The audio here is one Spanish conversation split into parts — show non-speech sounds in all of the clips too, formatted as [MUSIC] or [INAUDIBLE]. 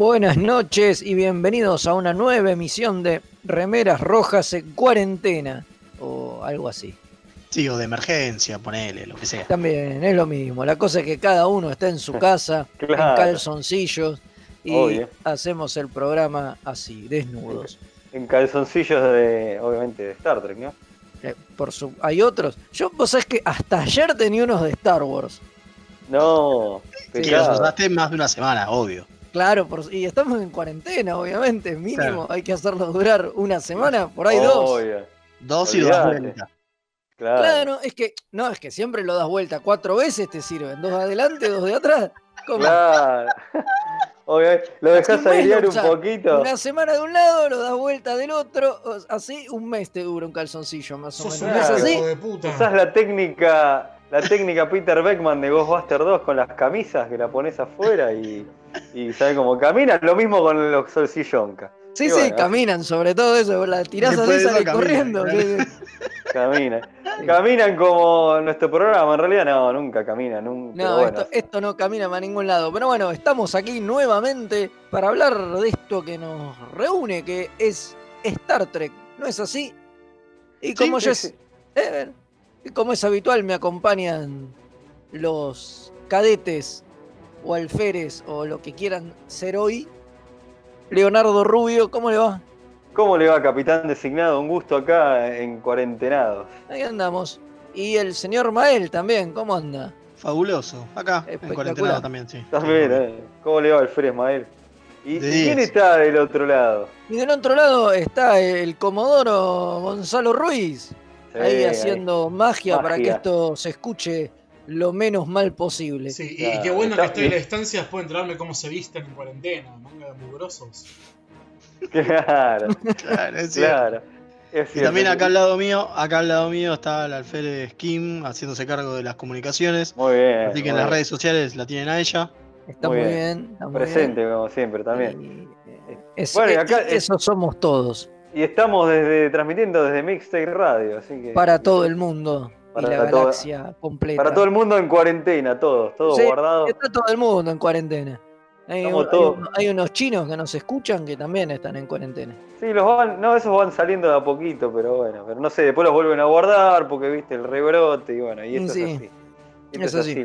Buenas noches y bienvenidos a una nueva emisión de Remeras Rojas en cuarentena o algo así. Sí, o de emergencia, ponele, lo que sea. También es lo mismo. La cosa es que cada uno está en su [LAUGHS] casa, en calzoncillos y Obvio. hacemos el programa así, desnudos. [LAUGHS] En calzoncillos de, obviamente, de Star Trek, ¿no? Eh, por su... Hay otros. Yo, vos sabés que hasta ayer tenía unos de Star Wars. No, Sí, los usaste más de una semana, obvio. Claro, por... y estamos en cuarentena, obviamente. Mínimo, Claro. hay que hacerlo durar una semana, por ahí dos. Obvio, Dos y lo das Olvídate. vuelta. Claro. Claro, es que, no, es que siempre lo das vuelta. Cuatro veces te sirven. Dos de adelante, dos de atrás. ¿Cómo? Claro. [LAUGHS] Obviamente, lo dejas un mes airear un poquito. Una semana de un lado, lo das vuelta del otro. Así un mes te dura un calzoncillo, más o menos. un ¿No es así? Usás la técnica, la técnica Peter Beckman de Ghostbuster 2 con las camisas que la pones afuera y, y ¿sabes cómo camina? Lo mismo con los solsillonca. Sí, Y sí, bueno, caminan sobre todo eso. La tirás así de y eso sale caminan, corriendo. claro. sí, sí. Caminan. Caminan como nuestro programa, en realidad no, nunca caminan, nunca. No, bueno. esto, esto no camina para ningún lado. Pero bueno, estamos aquí nuevamente para hablar de esto que nos reúne, que es Star Trek. ¿No es así? Y como Sí, ya sí, es, eh, como es habitual, me acompañan los cadetes o alférez o lo que quieran ser hoy. Leonardo Rubio, ¿cómo le va? ¿Cómo le va, capitán designado? Un gusto acá en cuarentenados. Ahí andamos. Y el señor Mael también, ¿cómo anda? Fabuloso. Acá, en Espectacular. cuarentena también, sí. También, ¿eh? ¿Cómo le va, Alfred Ismael? ¿Y, quién diez. está del otro lado? Y del otro lado está el Comodoro Gonzalo Ruiz. Ahí haciendo magia, para que esto se escuche lo menos mal posible. Sí, y Claro, qué bueno que estoy en la distancia después de enterarme cómo se visten en cuarentena, manga de mugrosos. Claro, [LAUGHS] Claro, es cierto. claro. Es Y también acá al lado mío, acá al lado mío está el alférez Kim haciéndose cargo de las comunicaciones. Muy bien. Así que en las bien. redes sociales la tienen a ella. Está Muy bien. bien. está muy Presente, bien. como siempre, también. Y, eh, es- Bueno, eso somos todos. Y estamos desde, transmitiendo desde Mixtape Radio, así que. Para todo el mundo Para y la galaxia completa. Para todo el mundo en cuarentena, todos, todos Sí, guardados. Está todo el mundo en cuarentena. Hay, Estamos un- hay unos chinos que nos escuchan que también están en cuarentena. Sí, los van, no, esos van saliendo de a poquito, pero bueno, pero no sé, después los vuelven a guardar porque viste el rebrote y bueno, y esto Sí, es así. Y esto es es así.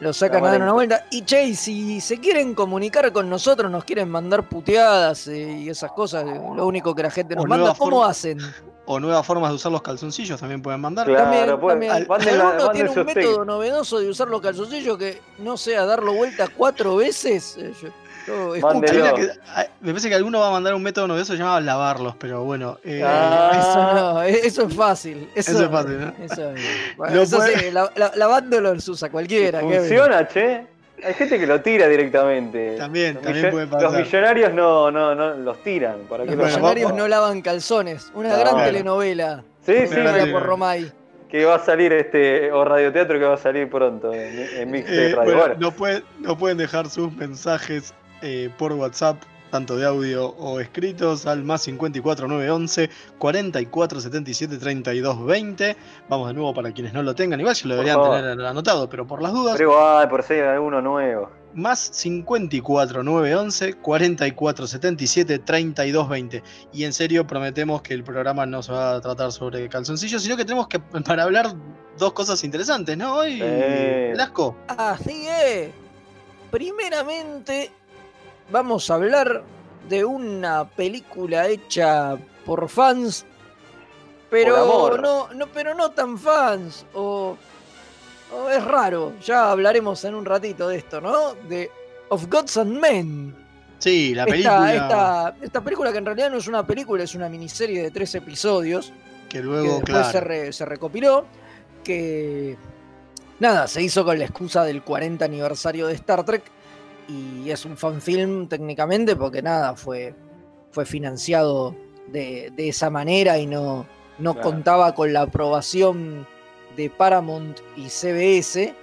Lo sacan a dar una vuelta. Y che, si se quieren comunicar con nosotros, nos quieren mandar puteadas eh, y esas cosas, eh, lo único que la gente nos O manda, ¿cómo hacen? O nuevas formas de usar los calzoncillos también pueden mandar. Claro, también, pues, también. manden alguno manden tiene un método novedoso de usar los calzoncillos que no sea darlo vuelta cuatro veces, eh, yo, que- hay- me parece que alguno va a mandar un método novedoso llamado lavarlos, pero bueno. eh, Ah. Eso no, eh, eso es fácil. Eso, Eso es fácil, ¿no? Eso, [LAUGHS] bueno, eso puede- sí, la- la- lavándolo se usa cualquiera. Funciona, che. Hay gente que lo tira directamente. También, Los también puede pasar. Los millonarios no, no, no los tiran. ¿Para qué Los millonarios vamos- no lavan calzones. Una gran telenovela. Sí, sí, por Romay. que va a salir este, o radioteatro que va a salir pronto en, en Eh, Radio. bueno, Bueno, no, pueden, no pueden dejar sus mensajes eh, por WhatsApp, tanto de audio o escritos, al más 54911 4477 3220. Vamos de nuevo para quienes no lo tengan. Igual ya lo deberían tener anotado, pero por las dudas, pero igual, por si hay alguno nuevo. más 54911 4477 3220. Y en serio prometemos que el programa no se va a tratar sobre calzoncillos, sino que tenemos que [LAUGHS] para hablar dos cosas interesantes, ¿no? Hoy, Sí. Velasco. Así es. Primeramente, vamos a hablar de una película hecha por fans, pero Por no, no, pero no tan fans. O, o es raro. Ya hablaremos en un ratito de esto, ¿no? De Of Gods and Men. Sí, la película esta, esta película que en realidad no es una película, es una miniserie de tres episodios. que que luego, después claro. se, re- se recopiló, que nada, se hizo con la excusa del 40 aniversario de Star Trek y es un fanfilm técnicamente porque nada, fue, fue financiado de, de esa manera y no, no Claro. contaba con la aprobación de Paramount y CBS.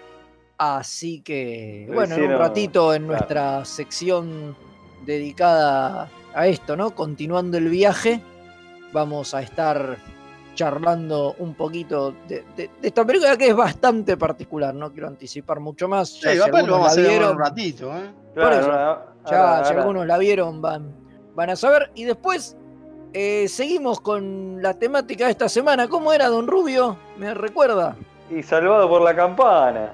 Así que, Lo bueno, en un ratito en claro. nuestra sección dedicada a esto, ¿no? Continuando el viaje, vamos a estar charlando un poquito de, de- de esta película que es bastante particular, no quiero anticipar mucho más. Ya Sí, si lo vamos a hacer vieron, un ratito, ¿eh? Claro, eso. ahora- ya ahora- si ahora- algunos la vieron van, van a saber. Y después eh, seguimos con la temática de esta semana. ¿Cómo era, don Rubio? ¿Me recuerda? Y salvado por la campana.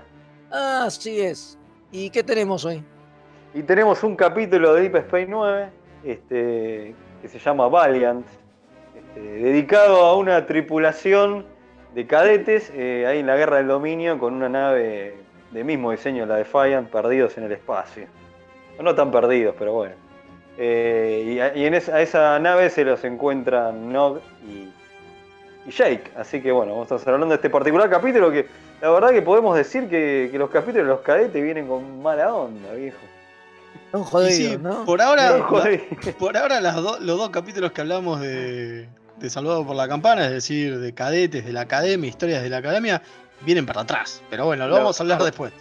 Ah, sí es. ¿Y qué tenemos hoy? Y tenemos un capítulo de Deep Space 9 este, que se llama Valiant, este, dedicado a una tripulación de cadetes eh, ahí en la Guerra del Dominio con una nave de mismo diseño, la Defiant, perdidos en el espacio. O No tan perdidos, pero bueno. Eh, y a, y en esa, a esa nave se los encuentran Nog y, y Jake. Así que bueno, vamos a estar hablando de este particular capítulo que la verdad que podemos decir que, que los capítulos de los cadetes vienen con mala onda, viejo. Son jodidos, sí, ¿no? por ahora, No, por ahora las do- los dos capítulos que hablamos de, de Salvado por la Campana, es decir, de cadetes, de la academia, historias de la academia, vienen para atrás. Pero bueno, lo No. vamos a hablar después.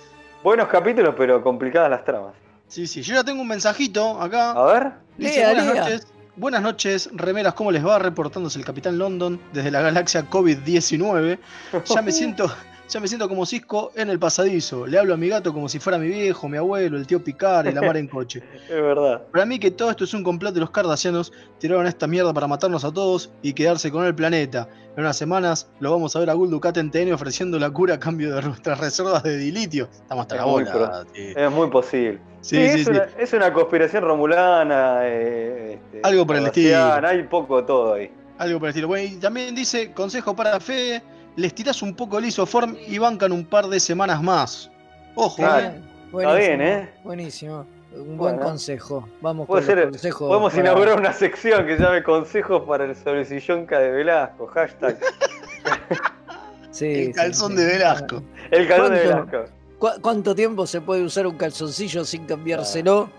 Buenos capítulos, pero complicadas las tramas. Sí, sí, yo ya tengo un mensajito acá. A ver. Dice, Lea, buenas lea". noches. Buenas noches, remeras, ¿cómo les va? Reportándose el Capitán London desde la galaxia COVID-19. Ya me [LAUGHS] siento, ya me siento como Cisco en el pasadizo. Le hablo a mi gato como si fuera mi viejo, mi abuelo, el tío Picar y la mar en coche. [LAUGHS] Es verdad. Para mí que todo esto es un complot de los cardasianos, tiraron esta mierda para matarnos a todos y quedarse con el planeta. En unas semanas lo vamos a ver a Gul Dukat en TN ofreciendo la cura a cambio de nuestras reservas de dilitio. Estamos hasta Es la bola. sí. Es muy posible. Sí, Sí, sí, es. Una, es una conspiración romulana. eh, este, Algo por el estilo. Hay poco de todo ahí. Algo por el estilo. Bueno, y también dice, consejo para Fe, les tirás un poco el isoform y bancan un par de semanas más. Ojo, Claro. eh. Buenísimo, bien, ¿eh? Buenísimo. Un buen Bueno. consejo. Vamos Puede con ser- los consejos Podemos para- inaugurar una sección que se llame Consejos para el sobrecillonca de Velasco. Hashtag. [LAUGHS] Sí, El calzón sí. de Velasco. El calzón de. Velasco. ¿Cu- ¿Cuánto tiempo se puede usar un calzoncillo sin cambiárselo?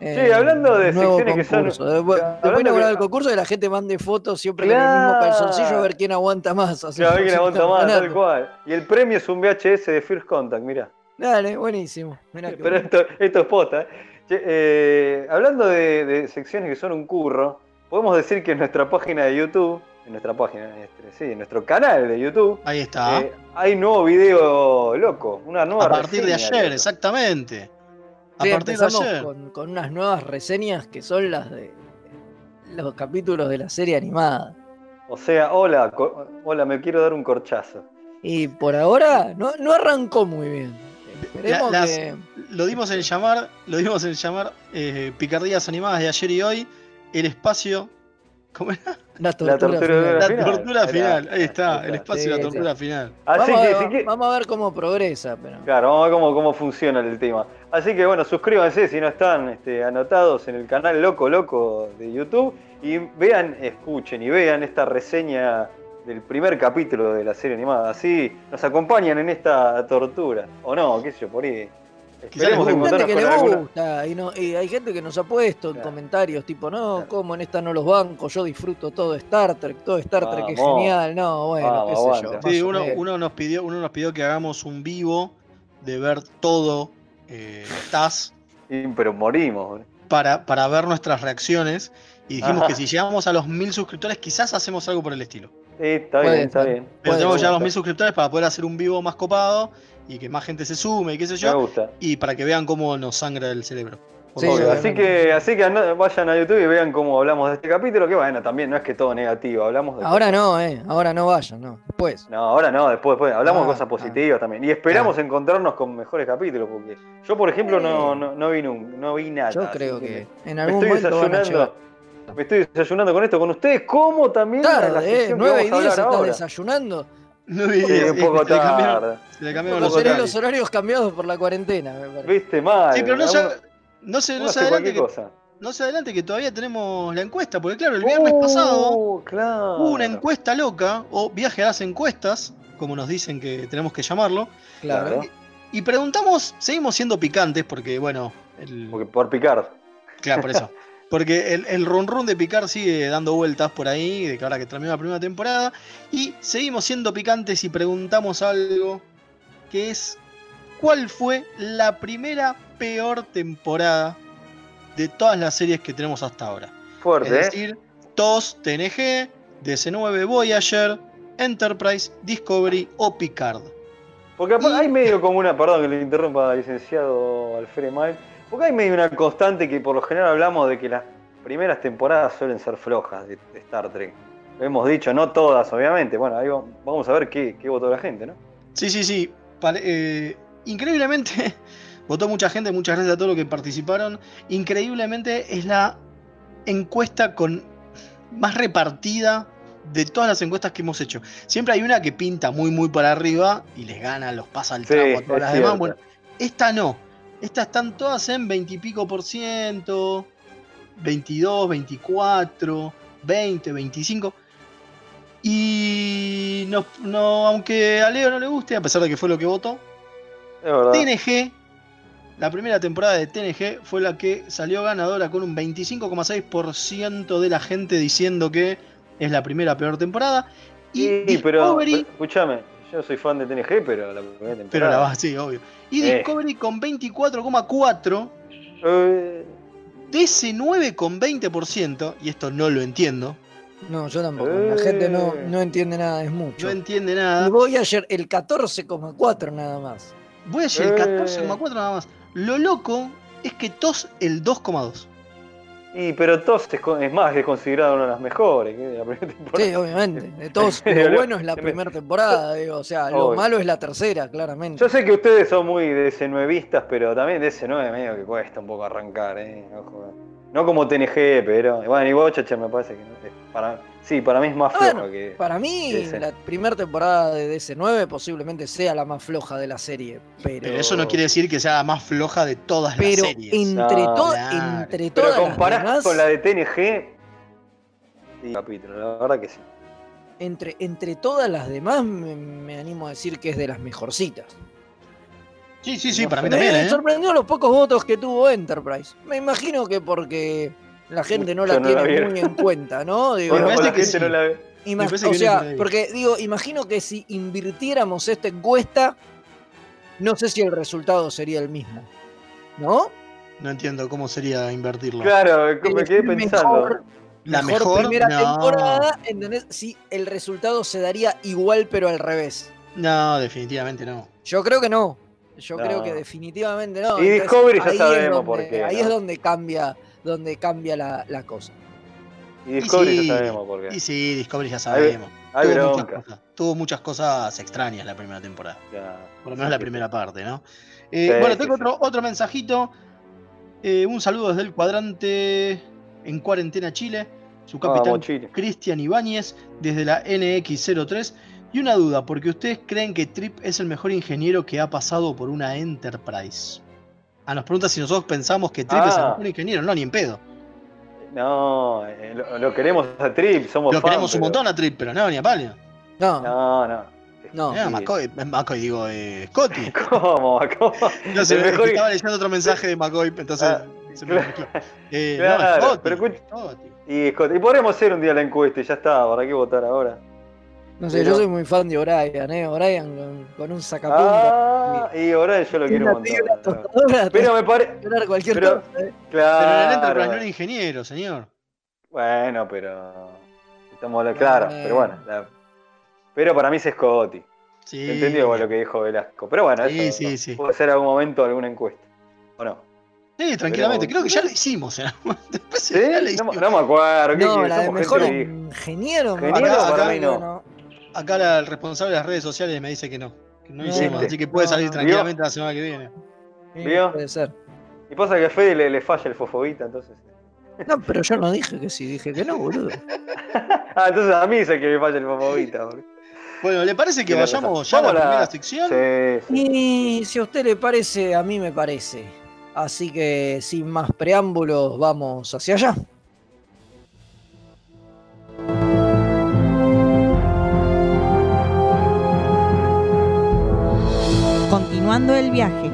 Sí, hablando de secciones que son- concurso. Después, hablando después inaugurar que- el concurso y la gente mande fotos siempre con el mismo Claro. calzoncillo a ver quién aguanta más. [LAUGHS] así Claro, a ver quién aguanta más, tal cual. Y el premio es un VHS de First Contact, mirá. Dale, buenísimo. Mirá Pero esto, esto es posta. ¿eh? Che, eh, hablando de, de secciones que son un curro, podemos decir que en nuestra página de YouTube, en nuestra página, este, sí, en nuestro canal de YouTube, Ahí está. eh, hay nuevo video loco, una nueva a partir de ayer, loco. exactamente. A Sí, partir de empezamos ayer. Con, con unas nuevas reseñas que son las de los capítulos de la serie animada. O sea, hola, hola, me quiero dar un corchazo. Y por ahora no, no arrancó muy bien. Esperemos La- las- que. Lo dimos en llamar, lo dimos en llamar eh, Picardías Animadas de ayer y hoy, el espacio. ¿Cómo era? La tortura, tortura final. de La final. tortura Ahí final. está, Ahí está, el espacio de la Sí, tortura final. Así vamos, que, a, si que- vamos a ver cómo progresa. Pero... Claro, vamos a ver cómo, cómo funciona el tema. Así que bueno, suscríbanse si no están este, anotados en el canal Loco Loco de YouTube y vean, escuchen y vean esta reseña del primer capítulo de la serie animada. Así nos acompañan en esta tortura. O no, qué sé yo, por ahí. Hay gente que le alguna. gusta y, no, y hay gente que nos ha puesto en comentarios tipo, no, Claro. como en esta no los banco, yo disfruto todo Star Trek, todo Star Trek es Vamos. genial, no, bueno, qué sé yo. Sí, uno, uno nos pidió, uno nos pidió que hagamos un vivo de ver todo eh, TAS Y- pero morimos. para, para ver nuestras reacciones. Y dijimos Ajá. que [LAUGHS] si llegamos a los mil suscriptores, quizás hacemos algo por el estilo. Sí, está bien, está bien. Pero tenemos ya los mil suscriptores para poder hacer un vivo más copado y que más gente se sume y qué sé Me yo. gusta. Y para que vean cómo nos sangra el cerebro. Sí. Obvio, así que, así que vayan a YouTube y vean cómo hablamos de este capítulo, que bueno, también no es que todo negativo, hablamos de Ahora no, eh, ahora no vayan, no, después. No, ahora no, después, después. Hablamos Ah, de cosas ah. positivas también. Y esperamos encontrarnos con mejores capítulos, porque yo, por ejemplo, no, no, no vi, nun- no vi nada. Yo creo que en me algún estoy momento van a llegar. desayunando. Me estoy desayunando con esto con ustedes, como también en la Tarde, eh, sección que 9 y vamos a 10 hablar estás ahora. desayunando. No vi- Sí, un poco se tarde. se le cambiaron los horarios cambiados por la cuarentena, me parece. Viste mal. Sí, pero no se, no se, no se adelante que, cosa. no se adelante que todavía tenemos la encuesta, porque claro, el viernes pasado Uh, claro. hubo una encuesta loca, o viaje a las encuestas, como nos dicen que tenemos que llamarlo, Claro. Claro. y preguntamos, seguimos siendo picantes, porque bueno, el, Porque por picar. claro, por eso. Porque el, el run run de Picard sigue dando vueltas por ahí, de que ahora que terminó la primera temporada. Y seguimos siendo picantes y preguntamos algo que es ¿cuál fue la primera peor temporada de todas las series que tenemos hasta ahora? Fuerte, Es ¿eh? decir, TOS, TNG, DC9, Voyager, Enterprise, Discovery o Picard. Porque Y- hay medio como una, perdón que le interrumpa, licenciado Alfred Mal, porque hay medio una constante que por lo general hablamos de que las primeras temporadas suelen ser flojas de, Star Trek. Lo hemos dicho, no todas, obviamente. Bueno, ahí va- vamos a ver qué, qué votó la gente, ¿no? Sí, sí, sí. Eh, increíblemente, [LAUGHS] votó mucha gente, muchas gracias a todos los que participaron. Increíblemente es la encuesta con más repartida de todas las encuestas que hemos hecho. Siempre hay una que pinta muy, muy para arriba y les gana, los pasa al Sí, trago a todas las cierto. demás. Bueno, esta no. Estas están todas en 20 y pico por ciento, 22, 24, 20, 25. Y no, no, aunque a Leo no le guste, a pesar de que fue lo que votó. TNG, la primera temporada de TNG fue la que salió ganadora con un 25,6% de la gente diciendo que es la primera peor temporada. Y Sí, pero, Discovery, escúchame, yo soy fan de TNG, pero la primera temporada. pero la va, sí, obvio. Y Eh. Discovery con 24,4%, Eh, DC 9 con 20%, y esto no lo entiendo, No, yo tampoco. La gente no, Eh. no entiende nada, es mucho. no entiende Y nada. Voyager el 14,4 nada más. Voy a decir el Eh. 14,4 nada más. Lo loco es que TOS el 2,2. Y, pero TOS es, es más, es considerada una de las mejores de la primera [LAUGHS] temporada. Sí, obviamente. De todos, [LAUGHS] lo bueno es la primera temporada, [LAUGHS] digo. O sea, lo Obvio. malo es la tercera, claramente. Yo sé que ustedes son muy DC9vistas, pero también DC9 medio que cuesta un poco arrancar, ¿eh? Ojo. No como TNG, pero. Bueno, y Voyager me parece que no. para, sí, para mí es más Ah, floja bueno, que. Para mí, la primera temporada de DC9 posiblemente sea la más floja de la serie. Pero, Pero eso no quiere decir que sea la más floja de todas pero las series. entre, No, to- claro. entre Pero todas las comparás demás, con la de TNG. Sí, capítulo, la verdad que sí. entre, entre todas las demás, me, me animo a decir que es de las mejorcitas. Sí, sí, sí, No para mí sé. también, Me ¿eh? sorprendió los pocos votos que tuvo Enterprise. Me imagino que porque la gente no la Muchos no la tiene muy en cuenta, ¿no? [LAUGHS] Digo, Me parece que sí. no la ve. Ima- o sea, porque digo, imagino que si invirtiéramos esta encuesta, no sé si el resultado sería el mismo. ¿No? No entiendo cómo sería invertirlo. Claro, me quedé Mejor- pensando. La mejor, mejor, primera no. temporada, ¿entendés? Si el resultado se daría igual pero al revés. No, definitivamente no. Yo creo que no. Yo No. creo que definitivamente no. Y Entonces, Discovery ya sabemos donde- por qué, Ahí ¿no? es donde cambia, donde cambia la, la cosa. Y Discovery sí, ya sabemos por qué. Y sí, Discovery ya sabemos. Hay tuvo, muchas cosas, tuvo muchas cosas extrañas la primera temporada. Ya. Por lo menos la primera parte, ¿no? Eh, Sí, bueno, tengo sí. otro, otro mensajito. Eh, un saludo desde el cuadrante en cuarentena Chile. Su capitán. Cristian Ibáñez desde la NX03. Y una duda, porque ustedes creen que Trip es el mejor ingeniero que ha pasado por una Enterprise. Ah, nos pregunta si nosotros pensamos que Trip es el Ah. mejor ingeniero. No, ni en pedo. No, eh, lo, lo queremos a Trip, somos Lo fan, queremos un montón a Trip, pero no, ni a palo. No, No, no. No. Ah, McCoy, McCoy, digo, eh, Scotty. [LAUGHS] ¿Cómo? ¿Cómo? No que mejor- estaba leyendo otro mensaje de McCoy, entonces Ah, se me claro. Eh, no, Scotty, pero Scotty. Y, Scott, y podremos hacer un día la encuesta y ya está, ¿para qué votar ahora? No sé, Pero- yo soy muy fan de O'Brien, ¿eh? O'Brien con, con un sacapuntas. Ah, y ahora yo lo quiero un montón. tostadora, Pero me parece. cualquier pero- cosa, ¿eh? Pero en el Enterprise Claro. no era ingeniero, señor. Bueno, pero. Estamos. Claro, Eh. pero bueno. la- Pero para mí es Scotty. Sí. Entendió lo que dijo Velasco. Pero bueno, Sí, eso sí, no, sí. puede ser algún momento alguna encuesta. ¿O no? Sí, tranquilamente. Pero- Creo que ya lo hicimos. en algún momento. [LAUGHS] Después ¿Sí? ya lo No, hicimos. no me acuerdo. ¿qué No, la de mejor ingeniero. me Ingeniero para mí no. Acá la- el responsable de las redes sociales me dice que no. Que no No, hicimos. Así que puede No, salir tranquilamente la semana que viene. ¿Vio? Puede ser. Y pasa que a Fede le, le falla el fofobita, entonces. No, pero yo no dije que sí, dije que no, boludo. [LAUGHS] Ah, entonces a mí es el que me falla el fofobita. boludo. Bueno, ¿le parece que vayamos ya a la Vamos primera sección? Sí, sí. Y si a usted le parece, a mí me parece. Así que sin más preámbulos, vamos hacia allá. Continuando el viaje.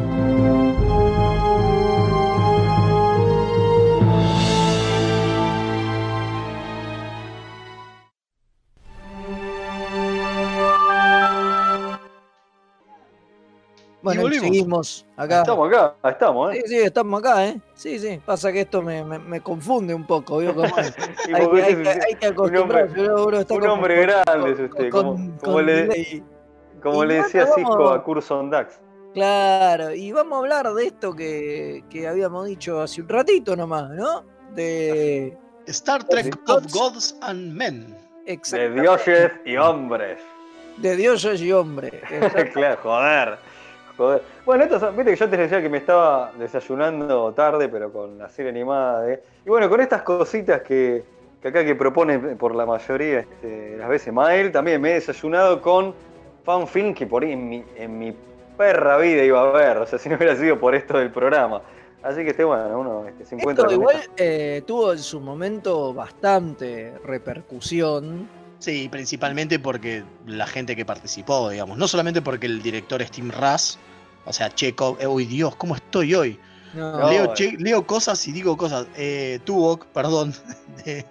Bueno, seguimos acá. Estamos acá, estamos, Sí, ¿eh? sí, estamos acá, ¿eh? Sí, sí. Pasa que esto me, me- me confunde un poco, ¿vio? Como- hay, [LAUGHS] hay que- hay que acostumbrarse, está un como- hombre grande es usted, con- como- con como le-. Como Y le decía Cisco vamos- a Curson Dax. Claro, y vamos a hablar de esto que, que habíamos dicho hace un ratito nomás, ¿no? De. Star Trek of Gods and Men. De dioses y hombres. De dioses y hombres. [LAUGHS] claro, joder. Joder. Bueno, esto, son- viste que yo te decía que me estaba desayunando tarde, pero con la serie animada. de- Y bueno, con estas cositas que, que acá que propone por la mayoría este, de las veces Mael, también me he desayunado con fanfilm que por ahí en mi, en mi perra vida iba a ver. O sea, si no hubiera sido por esto del programa. Así que este, bueno, uno este, se encuentra Esto igual eh, tuvo en su momento bastante repercusión. Sí, principalmente porque la gente que participó, digamos. No solamente porque el director es Tim Russ, o sea, Chekhov. eh, uy, Dios, ¿cómo estoy hoy? No, No, leo, eh. che- leo cosas y digo cosas. Eh, Tuvok, perdón, [LAUGHS] de,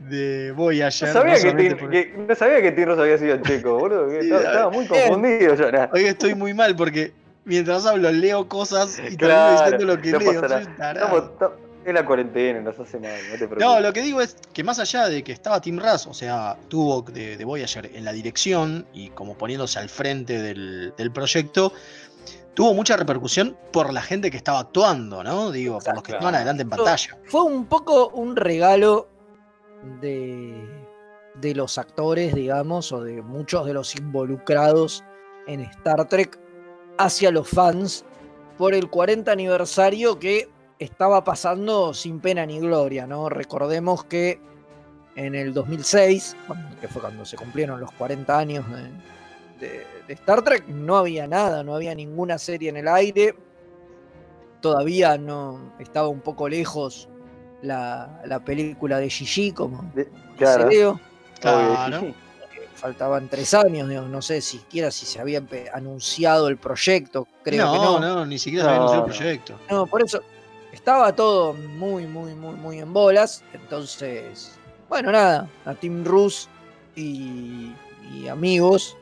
de Voyager. No sabía, que, que- no sabía que Tirros había sido checo, boludo. que [LAUGHS] Sí, estaba, muy confundido yo. nah. Hoy estoy muy mal porque mientras hablo leo cosas y termino Claro, diciendo lo que no leo. soy tarado. Es la cuarentena, nos hace mal, no te preocupes. No, lo que digo es que más allá de que estaba Tim Russ, o sea, Tuvok de, de Voyager en la dirección y como poniéndose al frente del, del proyecto, tuvo mucha repercusión por la gente que estaba actuando, ¿no? Digo, por los que estaban adelante en pantalla. Fue un poco un regalo de, los actores, digamos, o de muchos de los involucrados en Star Trek hacia los fans por el 40 aniversario que estaba pasando sin pena ni gloria, ¿no? Recordemos que en el 2006, cuando- que fue cuando se cumplieron los 40 años de- de Star Trek, no había nada, no había ninguna serie en el aire. Todavía no estaba un poco lejos la, la película de Gigi, como De- claro, Claro. Faltaban tres años, no sé siquiera si se había anunciado el proyecto, creo no, que no. no, ni siquiera se había anunciado el proyecto. No, por eso estaba todo muy, muy, muy, muy en bolas. Entonces, bueno, nada, a Tim Rus y, y amigos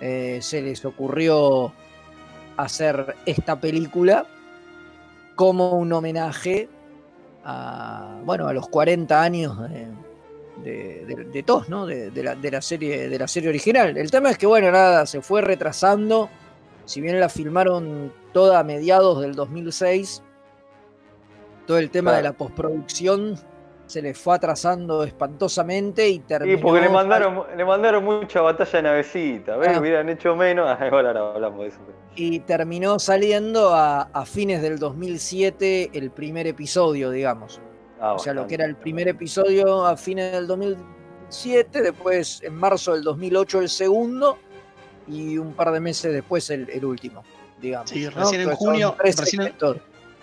eh, se les ocurrió hacer esta película como un homenaje a, bueno, a los 40 años de, de, de- de TOS, ¿no? De, la, de la serie, de la serie original. El tema es que, bueno, nada, se fue retrasando. Si bien la filmaron toda a mediados del 2006, todo el tema de la postproducción se les fue atrasando espantosamente y terminó... Y porque le mandaron, le mandaron mucha batalla de navecita, ¿ves? Ah. Hubieran hecho menos. Ah, [LAUGHS] igual ahora hablamos de eso. y terminó saliendo a, a fines del 2007 el primer episodio, digamos. Ah, O sea, lo que era el primer episodio a fines del 2007, después en marzo del 2008 el segundo y un par de meses después el, el último, digamos. Sí, ¿no? recién en junio- recién en-.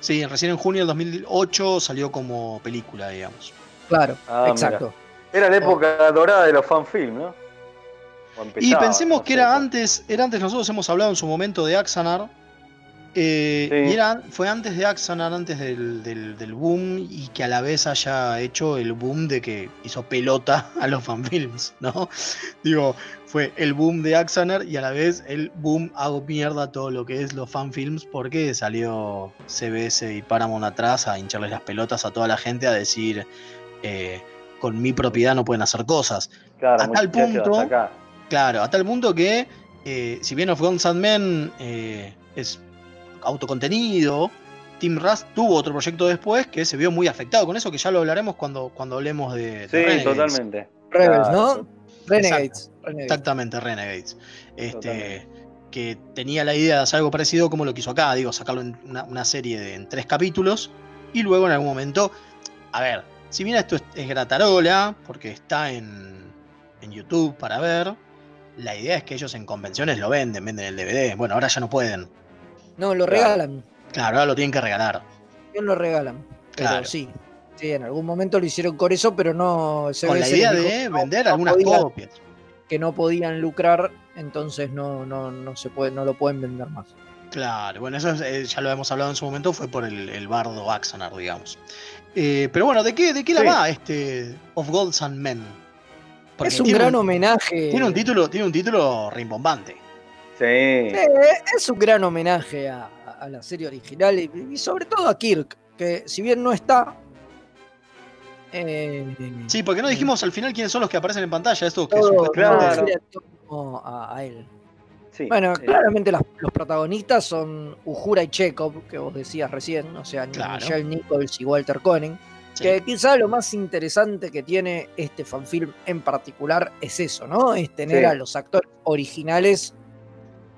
Sí, recién en junio del 2008 salió como película, digamos. Claro, Ah, mira. exacto. Era la época dorada de los fanfilms, ¿no? Y pensemos no que sé, era antes, era antes, nosotros hemos hablado en su momento de Axanar. eh, Sí. Y era, fue antes de Axanar, antes del, del- del boom, y que a la vez haya hecho el boom de que hizo pelota a los fanfilms, ¿no? [LAUGHS] Digo, fue el boom de Axanar y a la vez el boom hago mierda todo lo que es los fanfilms, porque salió CBS y Paramount atrás a hincharles las pelotas a toda la gente a decir. Eh, con mi propiedad no pueden hacer cosas. Claro, a tal punto- hasta acá. Claro, a tal punto que, eh, si bien Of Gods and Men eh, es autocontenido, Tim Russ tuvo otro proyecto después que se vio muy afectado con eso, que ya lo hablaremos cuando, cuando hablemos de, de Sí, Renegades. totalmente. Rebels, Claro. ¿no? Renegades. Renegades. Exactamente, Renegades. Este, Totalmente. que tenía la idea de hacer algo parecido como lo que hizo acá, digo, sacarlo en una, una serie de en tres capítulos y luego en algún momento, a ver, si bien esto es, es gratarola, porque está en, en YouTube para ver, la idea es que ellos en convenciones lo venden, venden el DVD. Bueno, ahora ya no pueden. No, lo regalan. Claro, ahora lo tienen que regalar. Bien lo regalan. Pero Claro. sí. Sí, en algún momento lo hicieron con eso, pero no. Con CBS la idea dijo de vender no algunas podían- copias. Que no podían lucrar, entonces no, no, no se puede, no lo pueden vender más. Claro, bueno, eso es, eh, ya lo hemos hablado en su momento, fue por el, el bardo Axonar, digamos. Eh, pero bueno, ¿de qué, de qué la Sí. va este Of Gods and Men? Porque es un gran homenaje. Tiene un título, tiene un título rimbombante. Sí. Eh, es un gran homenaje a, a la serie original y, y sobre todo a Kirk, que si bien no está. eh, Sí, porque no dijimos al final quiénes son los que aparecen en pantalla, estos que Claro. a, a él. Sí. Bueno, Eh, claramente las- los protagonistas son Uhura y Chekhov, que vos decías recién, o sea, Claro. Michelle Nichols y Walter Koenig. Sí. Que quizá lo más interesante que tiene este fanfilm en particular es eso, ¿no? Es tener Sí. a los actores originales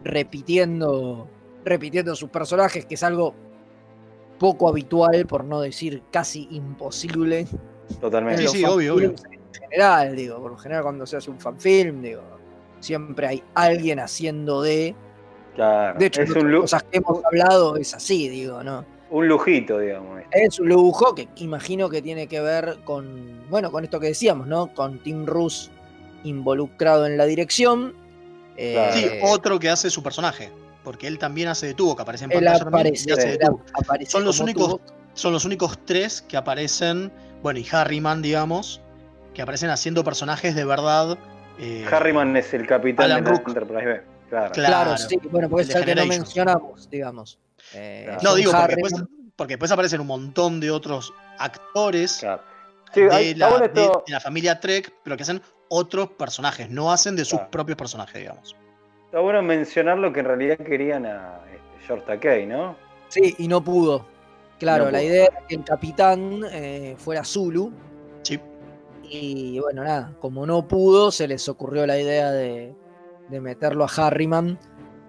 repitiendo, repitiendo sus personajes, que es algo poco habitual, por no decir casi imposible. en Totalmente. Sí, sí, obvio, obvio. En general, digo, por lo general cuando se hace un fanfilm, digo, siempre hay alguien haciendo de. Claro. De hecho, es un, cosas que hemos hablado es así, digo, ¿no? un lujito, digamos. Es un lujo que imagino que tiene que ver con, bueno, con esto que decíamos, ¿no? Con Tim Russ involucrado en la dirección. Eh. Sí, otro que hace su personaje. Porque él también hace de tubo, que aparece en pantalla aparece, hace él aparece Son los únicos- tubo. Son los únicos tres que aparecen, bueno, y Harryman, digamos, que aparecen haciendo personajes de verdad. Eh, Harriman es el capitán Alan de la. Enterprise B. Claro. Claro. Claro, sí, bueno, porque El es el que no mencionamos, digamos. Eh, Claro. No, digo, porque después, porque después aparecen un montón de otros actores claro. Sí, de, hay- la, está bueno de- esto- de la familia Trek, pero que hacen otros personajes, no hacen de sus Claro. propios personajes, digamos. Está bueno mencionar lo que en realidad querían a este, George Takei, ¿no? Sí, y no pudo. Claro, No la pudo. idea era que el capitán eh, fuera Zulu. Y bueno, nada, como no pudo, se les ocurrió la idea de, de meterlo a Harriman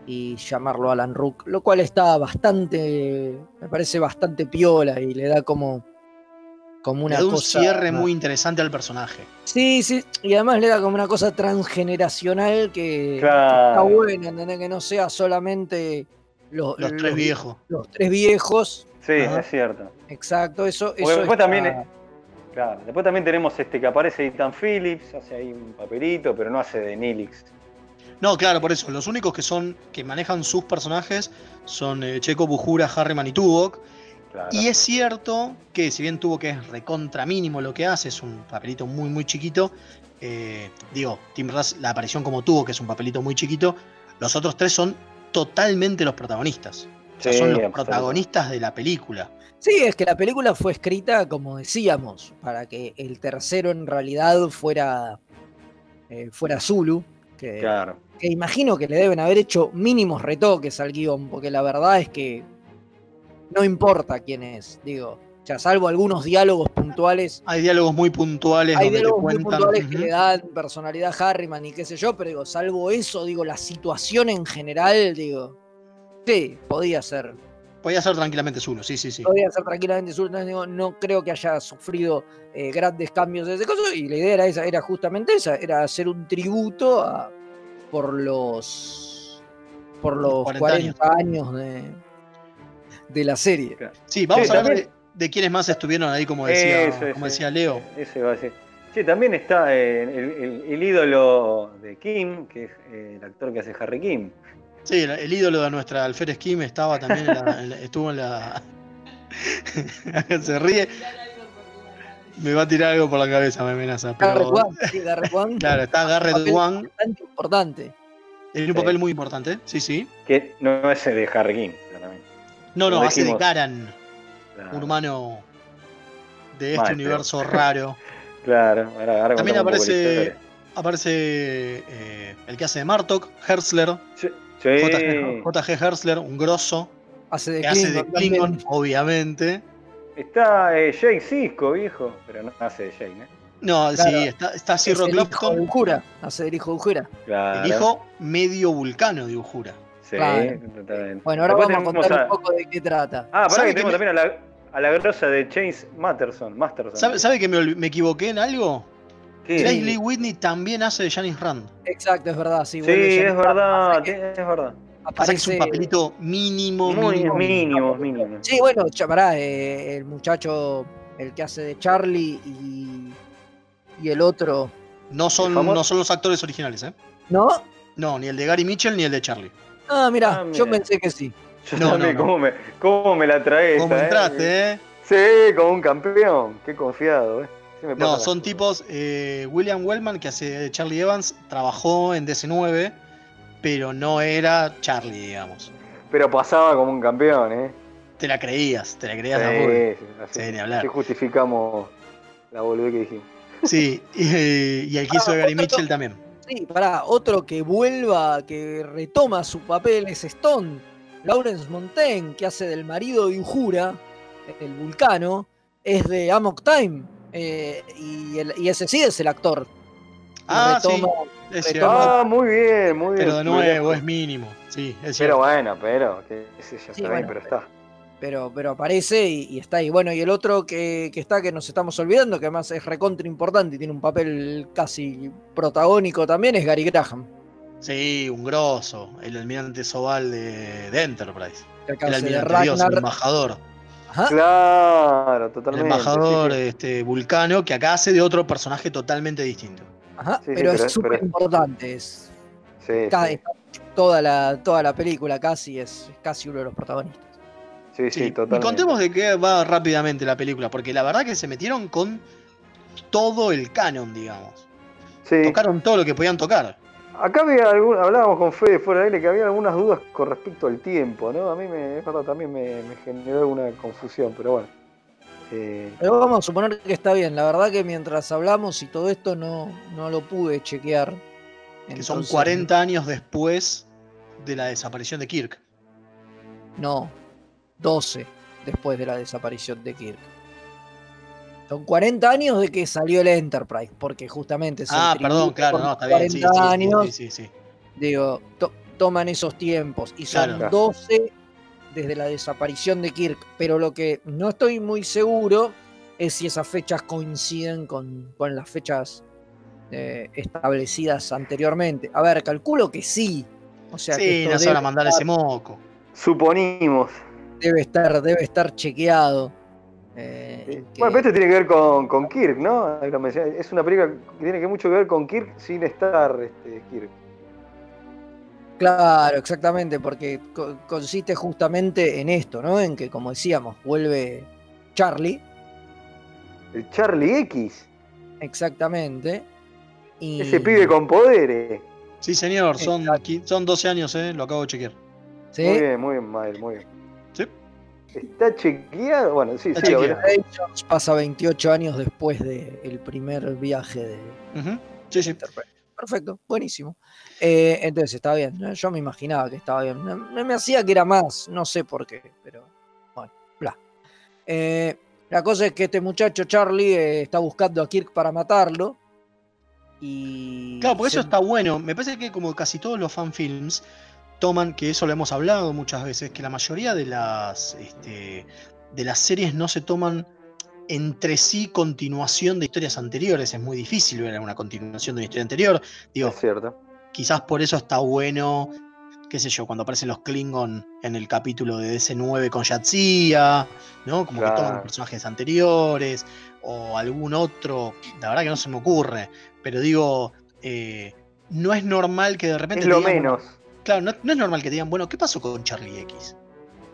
y llamarlo Alan Rook, lo cual está bastante, me parece bastante piola y le da como, como Le una da un cosa. cierre muy interesante al personaje. Sí, sí, y además le da como una cosa transgeneracional que, está buena, ¿entendés? Que no sea solamente los, Los tres viejos. los tres viejos. Sí, es cierto. Exacto, eso, Porque eso después está- también es- Claro. Después también tenemos este que aparece Ethan Phillips, hace ahí un papelito, pero no hace de Nilix. No, claro, por eso. Los únicos que son que manejan sus personajes son eh, Checo, Bujura, Harriman y Tuvok. Claro. Y es cierto que, si bien Tuvok es recontra mínimo lo que hace, es un papelito muy, muy chiquito. eh, digo, Tim Russ, la aparición como Tuvok, que es un papelito muy chiquito. Los otros tres son totalmente los protagonistas. O sea, Sí, son los protagonistas de la película. Sí, es que la película fue escrita, como decíamos, para que el tercero en realidad fuera, eh, fuera Zulu. Que, Claro. que imagino que le deben haber hecho mínimos retoques al guion, porque la verdad es que no importa quién es, digo. Ya salvo algunos diálogos puntuales, Hay diálogos muy puntuales hay donde te diálogos muy cuentan. puntuales que le dan personalidad a Harriman y qué sé yo, pero digo, salvo eso, digo, la situación en general, digo, sí, podía ser. Podía ser tranquilamente Zulu, sí, sí, sí. podía ser tranquilamente sur, no, no creo que haya sufrido eh, grandes cambios de ese coso, y la idea era esa, era justamente esa, era hacer un tributo a, por los por los 40 40, años, de, de la serie. Sí, vamos Sí, a hablar también- de, de quiénes más estuvieron ahí, como decía, como decía Leo. Eso iba a decir. Sí, también está eh, el, el- el ídolo de Kim, que es eh, el actor que hace Harry Kim. Sí, el, el ídolo de nuestra alférez Kim estaba también en la- en la- estuvo en la. [LAUGHS] Se ríe. Me va a tirar algo por la cabeza, me amenaza. Garrett Pero, Garrett Wang. [LAUGHS] claro, está Garrett bastante importante. en un papel muy importante, sí, sí. Que no es el de Harry Kim, claramente. No, no, hace de Claro, un humano de este Mal, pero- universo raro. [LAUGHS] Claro, ahora, ahora También aparece, aparece eh, el que hace de Martok, Herzler, Sí, JG, JG Herzler, un grosso, Hace de que hace de Klingon. Klingon, obviamente. está eh, Jake Cisco, viejo, pero no hace de Jake, ¿eh? No, Claro. sí, está, está Es Cyril el hijo de. Hace del hijo de Uhura. Claro. el hijo medio vulcano de Uhura. Sí, Claro. totalmente. Bueno, ahora Después vamos a contar un poco de qué trata. Ah, pará ¿Sabe que que tenemos me- también a la, a la grosa de Chase Masterson. Masterson. ¿Sabe, sabe que me, me equivoqué en algo? ¿Qué? Leslie Whitney también hace de Janice Rand. Exacto, es verdad. Sí, Sí, es verdad, que es verdad. Que es un Aparece. papelito mínimo, Muy mínimo. mínimo, mínimo. Sí, bueno, pará, eh, el muchacho, el que hace de Charlie y, y el otro, No son, no son los actores originales, ¿eh? ¿no? No, ni el de Gary Mitchell ni el de Charlie. Ah, mirá, Ah, yo mira. pensé que sí. [LAUGHS] Yo No, también, no, no. ¿cómo, me, ¿cómo me la traes? ¿Cómo esa, entraste, eh? Sí, como un campeón. Qué confiado, ¿eh? Me No, son tipos. eh, William Wellman, que hace Charlie Evans, trabajó en DC9, pero no era Charlie, digamos. Pero pasaba como un campeón, ¿eh? Te la creías, te la creías a Sí, full. sí, así, Sí, ni hablar. así justificamos la boludez que dijimos. Sí, y, y el que hizo Gary Mitchell también. Sí, pará, otro que vuelva, que retoma su papel es Stone, Lawrence Montaigne, que hace del marido de Uhura, el vulcano, es de Amok Time. Eh, y, el- y ese sí es el actor. Ah, sí, es retoma-. Ah, muy bien, muy bien. Pero de nuevo, es mínimo. Sí, es Pero cierto. bueno, pero, que ese ya está bien, pero está. pero, pero aparece y, y está ahí. Bueno, y el otro que, que está, que nos estamos olvidando, que además es recontra importante y tiene un papel casi protagónico también, es Gary Graham. Sí, un grosso. El almirante Sobal de, de Enterprise. El almirante Dios, el embajador. Ajá. Claro, El totalmente. embajador sí, sí. este, vulcano que acá hace de otro personaje totalmente distinto. Ajá, Sí, sí, pero pero- es súper importante. Es, Sí, ca- sí, toda, la, toda la película casi es casi uno de los protagonistas. sí, sí, Sí, y totalmente. contemos de qué va rápidamente la película, porque la verdad que se metieron con todo el canon, digamos. Sí. Tocaron todo lo que podían tocar. Acá había algún, hablábamos con Fede fuera de aire que había algunas dudas con respecto al tiempo, ¿no? A mí me, es verdad, también me, me generó alguna confusión, pero bueno. Eh, Pero vamos a suponer que está bien. La verdad que mientras hablamos y todo esto no, no lo pude chequear. Que son Entonces, 40 años después de la desaparición de Kirk. No, 12 después de la desaparición de Kirk. Son 40 años de que salió el Enterprise, porque justamente Ah, perdón, claro, no, está bien. Sí, 40 sí, sí, años, sí, sí, sí. digo, to- toman esos tiempos y son Claro. 12 desde la desaparición de Kirk, pero lo que no estoy muy seguro es si esas fechas coinciden con, con las fechas eh, establecidas anteriormente. A ver, calculo que sí. O sea, que Sí, no se van a mandar ese moco. suponimos. debe estar, debe estar chequeado. eh, que- Bueno, pero esto tiene que ver con, con Kirk, ¿no? Es una película que tiene que mucho que ver con Kirk sin estar este, Kirk. Claro, exactamente, porque co- consiste justamente en esto, ¿no? En que, como decíamos, vuelve Charlie, El Charlie X, exactamente. Y... ese pibe con poderes. Sí, señor, son, son 12 años, ¿eh? Lo acabo de chequear. ¿Sí? Muy bien, muy bien, Mael, muy bien. ¿Está chequeado? Bueno, sí, Está sí, ahora- Jones pasa 28 años después del primer viaje de Ujú. Sí, sí. Perfecto, buenísimo. Eh, entonces está bien. Yo me imaginaba que estaba bien. Me, me hacía que era más, no sé por qué, pero bueno, bla. Eh, la cosa es que este muchacho Charlie eh, está buscando a Kirk para matarlo. Y. Claro, porque eso está bueno. Me parece que como casi todos los fanfilms toman, que eso lo hemos hablado muchas veces, que la mayoría de las, este, de las series no se toman entre sí continuación de historias anteriores. Es muy difícil ver una continuación de una historia anterior. Digo, Es cierto. quizás por eso está bueno qué sé yo, cuando aparecen los Klingon en el capítulo de DC9 con Yatsia, ¿no? Como que toman personajes anteriores, o algún otro, la verdad que no se me ocurre, pero digo, eh, no es normal que de repente... Es lo menos. Claro, no, no es normal que digan, bueno, ¿qué pasó con Charlie X?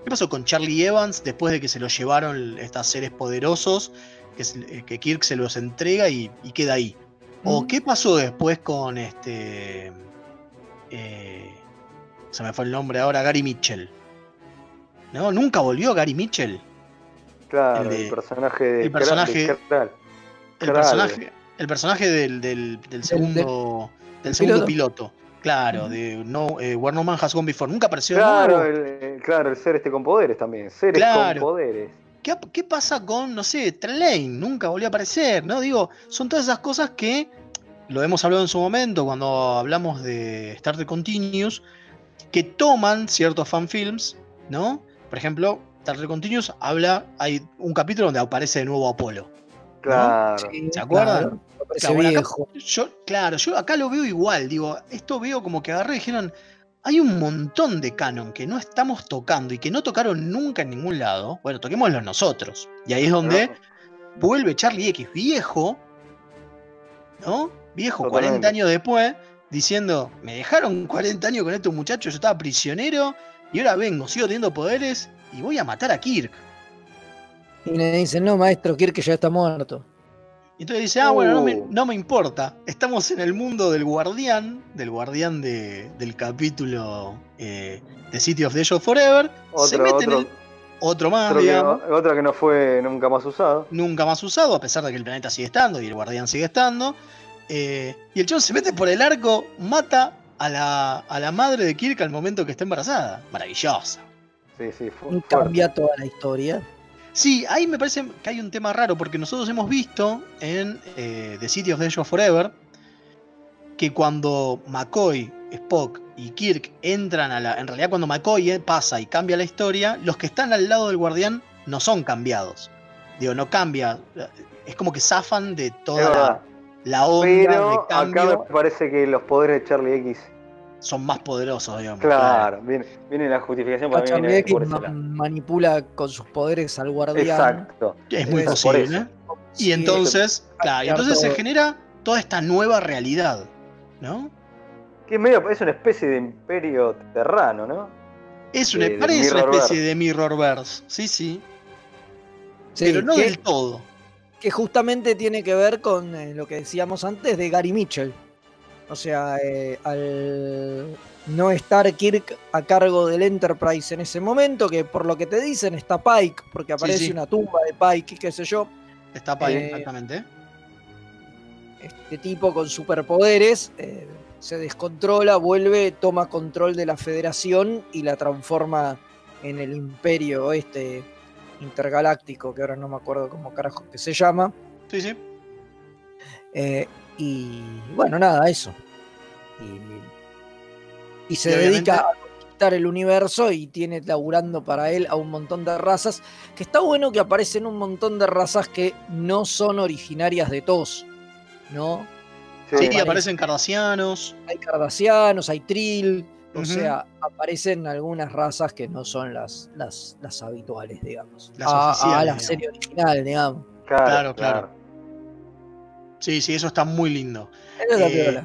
¿Qué pasó con Charlie Evans después de que se lo llevaron estas seres poderosos, que, eh, que Kirk se los entrega y, y queda ahí? ¿O Mm. qué pasó después con este... eh, se me fue el nombre ahora, Gary Mitchell? ¿No? ¿Nunca volvió Gary Mitchell? Claro, el personaje de el personaje- Kral. El personaje, el personaje del, del- del segundo, del segundo piloto. Claro, de no, eh, Where No Man Has Gone Before. Nunca apareció de Claro, nuevo. el, eh, claro, el ser este con poderes también. Seres Claro. con poderes. ¿Qué, qué pasa con, no sé, Trelane? Nunca volvió a aparecer, ¿no? Digo, son todas esas cosas que lo hemos hablado en su momento cuando hablamos de Star Trek Continuous, que toman ciertos fanfilms, ¿no? Por ejemplo, Star Trek Continuous habla, hay un capítulo donde aparece de nuevo Apolo. Claro. Sí, ¿Se acuerdan? claro, parece Claro, bueno, acá- viejo. Yo, claro, yo acá lo veo igual, digo, esto veo como que agarré y dijeron, hay un montón de canon que no estamos tocando y que no tocaron nunca en ningún lado. Bueno, toquémoslo nosotros. Y ahí es donde vuelve Charlie X viejo, ¿no? Viejo, Totalmente. 40 años después, diciendo, me dejaron 40 años con estos muchachos, yo estaba prisionero y ahora vengo, sigo teniendo poderes y voy a matar a Kirk. Y le dicen, no, maestro, Kirk ya está muerto. Y entonces dice, ah, bueno, no me, Uh. no me importa. Estamos en el mundo del guardián, del guardián de- del capítulo eh, de City of the Show Forever. se Otro, mete en otro, el- otro más, otro que no, otro que no fue nunca más usado. nunca más usado, a pesar de que el planeta sigue estando y el guardián sigue estando. Eh, y el chavo se mete por el arco, mata a la, a la madre de Kirk al momento que está embarazada. Maravillosa. Sí, sí, fue cambia toda la historia. Sí, ahí me parece que hay un tema raro, porque nosotros hemos visto en eh, The City of of Forever que cuando McCoy, Spock y Kirk entran a la. En realidad, cuando McCoy eh, pasa y cambia la historia, los que están al lado del guardián no son cambiados. Digo, no cambia. Es como que zafan de toda la, la onda de Pero acá cambio. me parece que los poderes de Charlie X. Son más poderosos, digamos. Claro, viene, viene la justificación para mí. Viene por ma- lado. manipula con sus poderes al guardián. Exacto. Es muy Eso, posible. eso. Y Sí, entonces, claro, y entonces se genera toda esta nueva realidad, ¿no? Que es, medio, es una especie de imperio terrano, ¿no? Es una, de- de parece una especie de Mirrorverse, sí, sí, sí, pero no que, del todo. que justamente tiene que ver con eh, lo que decíamos antes de Gary Mitchell. O sea, eh, al no estar Kirk a cargo del Enterprise en ese momento, que por lo que te dicen está Pike, porque aparece sí. una tumba de Pike y qué sé yo, Está ahí, Eh, exactamente. este tipo con superpoderes eh, se descontrola, vuelve, toma control de la federación y la transforma en el imperio este intergaláctico, que ahora no me acuerdo cómo carajo que se llama. Sí, sí. Eh, y bueno, nada, eso. Y, y se obviamente- dedica a conquistar el universo y tiene laburando para él a un montón de razas. Que está bueno que aparecen un montón de razas que no son originarias de TOS. ¿No? Sí, Aparece. aparecen cardasianos. Hay cardasianos, hay trill. O sea, aparecen algunas razas que no son las, las, las habituales, digamos. Las a, a oficiales, la digamos. serie original, digamos. Claro, Claro, claro. Sí, sí, eso está muy lindo. Esa es la Eh, piola.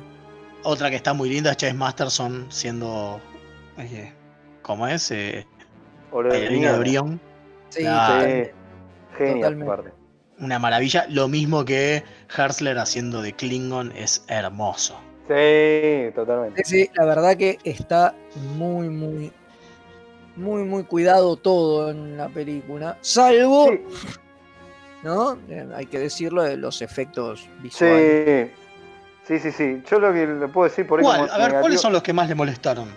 Otra que está muy linda es Chase Masterson siendo. eh, ¿Cómo es? Eh, Oro de bailarina de Orión. Orión. Sí, totalmente. Sí, genial, aparte. Una maravilla. Lo mismo que Herzler haciendo de Klingon es hermoso. Sí, totalmente. Sí, sí, la verdad que está muy, muy, muy, muy cuidado todo en la película. Salvo, Sí, ¿no? Eh, hay que decirlo, de los efectos visuales. sí, sí, sí, sí. Yo lo que le puedo decir por ahí A ver, ¿cuáles son los que más le molestaron?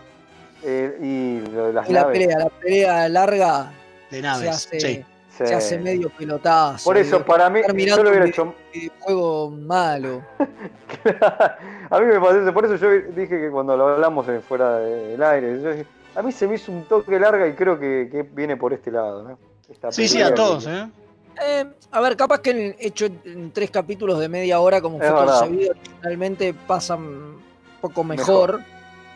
eh, y lo de las Y la naves. pelea, la pelea larga De se naves. hace, sí. sí. se hace medio pelotazo. Por eso, para mí, yo lo hubiera hecho. videojuego malo. [LAUGHS] a mí me eso, por eso yo dije que cuando lo hablamos fuera del aire, yo dije, a mí se me hizo un toque larga y creo que, que viene por este lado, ¿no? Esta Sí, sí, a que- todos, ¿eh? Eh, a ver, capaz que en- hecho en, tres capítulos de media hora, como Es fue verdad. concebido originalmente, pasan un poco mejor.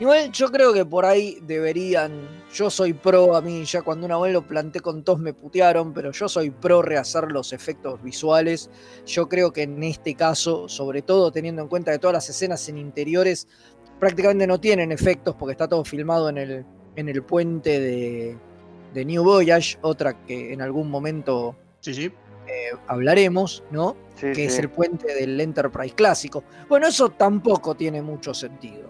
Igual yo creo que por ahí deberían. Yo soy pro, a mí ya cuando una vez lo planté con todos me putearon, pero yo soy pro rehacer los efectos visuales. Yo creo que en este caso, sobre todo teniendo en cuenta que todas las escenas en interiores prácticamente no tienen efectos porque está todo filmado en el, en el puente de, de New Voyage, otra que en algún momento Sí, sí. eh, hablaremos, ¿no? Sí, que es el puente del Enterprise clásico. Bueno, eso tampoco tiene mucho sentido.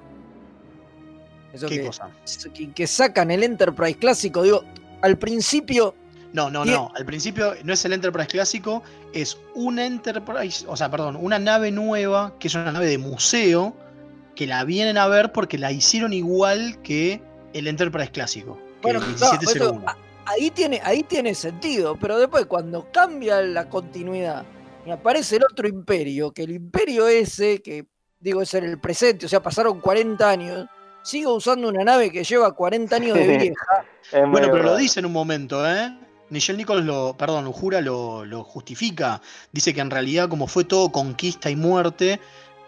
Eso ¿Qué que, cosa? que, que sacan el Enterprise clásico, digo, al principio, No, no, no. Al principio no es el Enterprise clásico, es un Enterprise, o sea, perdón, una nave nueva, que es una nave de museo, que la vienen a ver porque la hicieron igual que el Enterprise clásico, que Bueno, el claro, 1701. eso- ahí tiene, ahí tiene sentido, pero después cuando cambia la continuidad y aparece el otro imperio, que el imperio ese, que digo es en el presente, o sea, pasaron 40 años, sigo usando una nave que lleva 40 años de [LAUGHS] vieja. Bueno, pero lo dice en un momento, ¿eh? Nichelle Nichols lo, perdón, lo jura, lo, lo justifica. Dice que en realidad, como fue todo conquista y muerte,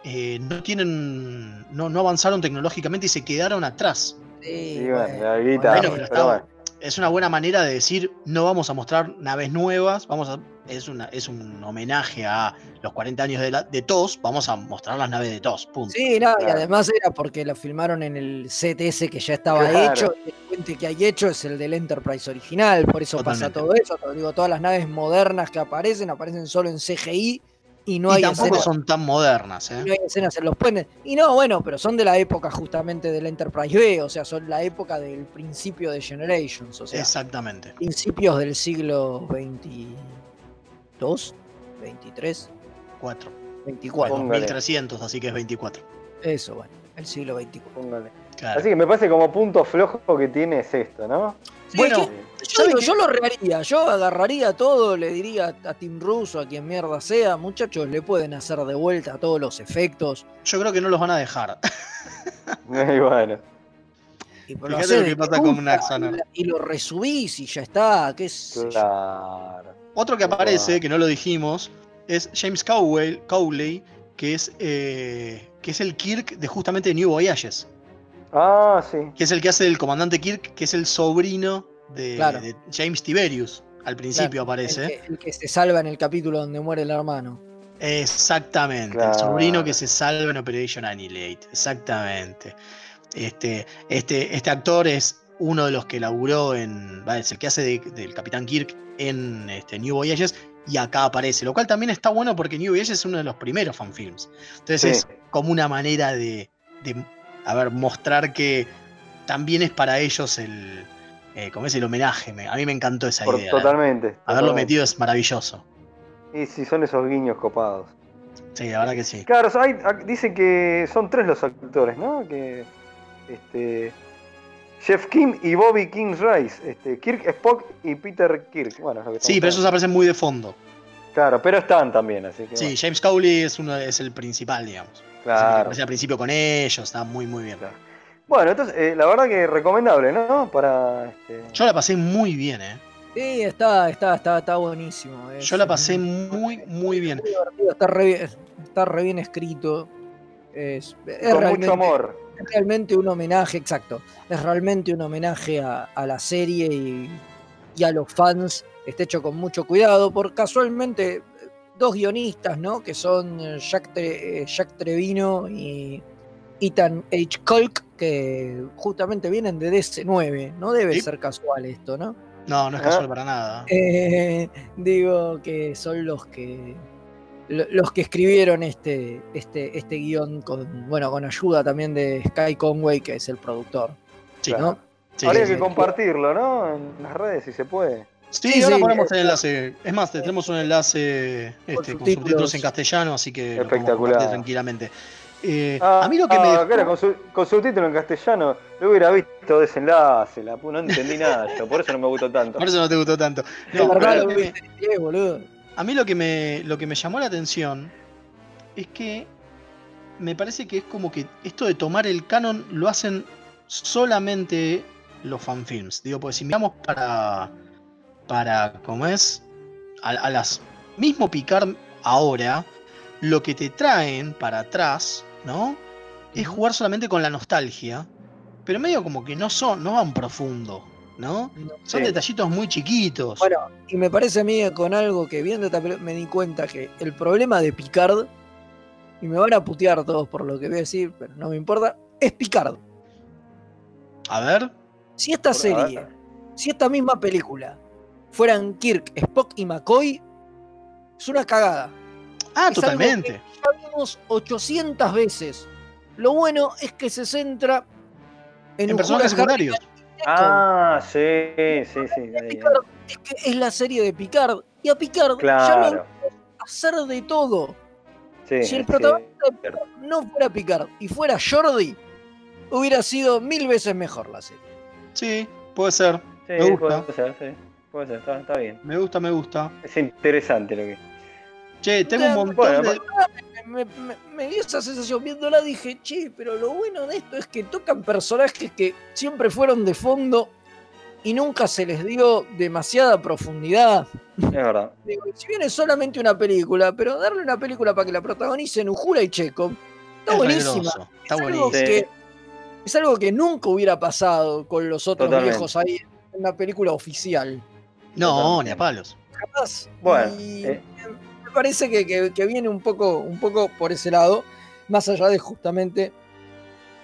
eh, no tienen. No, no avanzaron tecnológicamente y se quedaron atrás. Sí, Sí, bueno, bueno, la guita, Bueno, bueno, pero pero está- bueno. Es una buena manera de decir, no vamos a mostrar naves nuevas, vamos a. Es, una, es un homenaje a los 40 años de, la, de TOS, vamos a mostrar las naves de TOS, punto. Sí, nada, y además era porque lo filmaron en el ese que ya estaba Claro. hecho, y el puente que hay hecho es el del Enterprise original, por eso pasa todo eso. Te digo, todas las naves modernas que aparecen, aparecen solo en CGI y no y hay tampoco escenas. son tan modernas, y ¿eh? no hay escenas en los puentes. Y no, bueno, pero son de la época justamente del Enterprise B, o sea, son la época del principio de Generations, o sea, Exactamente. principios del siglo 22, 23, 4. 24. Póngale. 1300, así que es 24. Eso, bueno, el siglo 24. Póngale. Claro. Así que me parece como punto flojo que tiene es esto, ¿no? Sí, Bueno, es que- Yo, lo reharía, yo agarraría todo, le diría a Tim Russo, a quien mierda sea, muchachos, le pueden hacer de vuelta todos los efectos. Yo creo que no los van a dejar. [LAUGHS] Y bueno. Y Fíjate hacés lo que pasa con y lo resubís y ya está, qué. Claro. Otro que aparece, que no lo dijimos, es James Cowell, Cowley, que es, eh, que es el Kirk de justamente New Voyages. Ah, sí. Que es el que hace el comandante Kirk, que es el sobrino de, Claro. de James Tiberius. Al principio Claro, aparece. El que, el que se salva en el capítulo donde muere el hermano. Exactamente, Claro. el sobrino que se salva en Operation Annihilate, exactamente. Este, este, este actor es uno de los que laburó en. va, Es el que hace de- del Capitán Kirk en este, New Voyages y acá aparece, lo cual también está bueno porque New Voyages es uno de los primeros fanfilms. Entonces Sí. es como una manera de, de, a ver, mostrar que también es para ellos el. Eh, como es el homenaje. me- a mí me encantó esa Por- idea. totalmente. Haberlo totalmente. metido es maravilloso. Y sí, son esos guiños copados. Sí, la verdad que sí. Claro, hay, dice que son tres los actores, ¿no? Que este Jeff Kim y Bobby King Rice, este, Kirk Spock y Peter Kirk. Bueno, es lo que Sí, pero esos aparecen muy de fondo. Claro, pero están también, así que Sí, bueno, James Cowley es uno es el principal, digamos. Es el que claro. aparece al principio con ellos, está muy muy bien. Claro. Bueno, entonces eh, la verdad que recomendable, ¿no? Para este, Yo la pasé muy bien, eh. Sí, está, está, está, está buenísimo. es- Yo la pasé muy, muy bien. está re, bien- está re bien escrito. Es, es con mucho amor. es realmente un homenaje, exacto. Es realmente un homenaje a, a la serie y, y a los fans. Está hecho con mucho cuidado por casualmente dos guionistas, ¿no? Que son eh, Jack, Tre- eh, Jack Trevino y Ethan H. Colk, que justamente vienen de DC9. No debe Sí. ser casual esto, ¿no? No, no es Ah. casual para nada. Eh, digo que son los que lo- los que escribieron este, este, este guion con, bueno, con ayuda también de Sky Conway, que es el productor. Sí, claro. ¿no? sí, Habría que sí. compartirlo, ¿no? En las redes, si se puede. Sí, Sí, ahora sí, ponemos eh, el enlace. Es más, tenemos un enlace este, con subtítulos. subtítulos en castellano, así que Espectacular. tranquilamente. Eh, Ah, a mí lo que ah, me dejó- claro, con, su, con subtítulo en castellano, lo hubiera visto desenlace, la, no entendí nada yo, por eso no me gustó tanto. Por eso no te gustó tanto. No, verdad me- boludo. A mí lo que me, lo que me llamó la atención es que me parece que es como que esto de tomar el canon lo hacen solamente los fanfilms. Digo, porque si miramos para, para ¿cómo es? A, a las mismo Picard ahora, lo que te traen para atrás, ¿no? Es jugar solamente con la nostalgia pero medio como que no son, no van profundo, ¿no? Son Sí. detallitos muy chiquitos. Bueno, y me parece a mí con algo que viendo esta película me di cuenta que el problema de Picard, y me van a putear todos por lo que voy a decir, pero no me importa, es Picard. A ver, Si esta Por- serie, si esta misma película fueran Kirk, Spock y McCoy, es una cagada. Ah, Es algo totalmente. que ya vimos 800 veces. Lo bueno es que se centra en, personajes secundarios. Ah, sí, sí, sí. ahí. Picard es que es la serie de Picard. Y a Picard ya lo Claro. hacer de todo. Sí, Si el sí, protagonista de. Picard no fuera Picard y fuera Jordi, hubiera sido mil veces mejor la serie. Sí, puede ser. Sí, Me gusta. puede ser, sí. Puede ser, está, está bien. Me gusta, me gusta. Es interesante lo que. Che, tengo un Bueno, montón de. Me, me- me dio esa sensación viéndola, dije, che, pero lo bueno de esto es que tocan personajes que siempre fueron de fondo y nunca se les dio demasiada profundidad. Es verdad. [LAUGHS] Digo, si bien es solamente una película, pero darle una película para que la protagonicen Ujura y Chekhov, está es buenísima. regroso, Está es, algo buenísimo. Sí. que, es algo que nunca hubiera pasado con los otros Totalmente. viejos ahí en una película oficial. No, ni a palos. Jamás. Bueno, Y eh. Parece que, que- que viene un poco, un poco por ese lado, más allá de justamente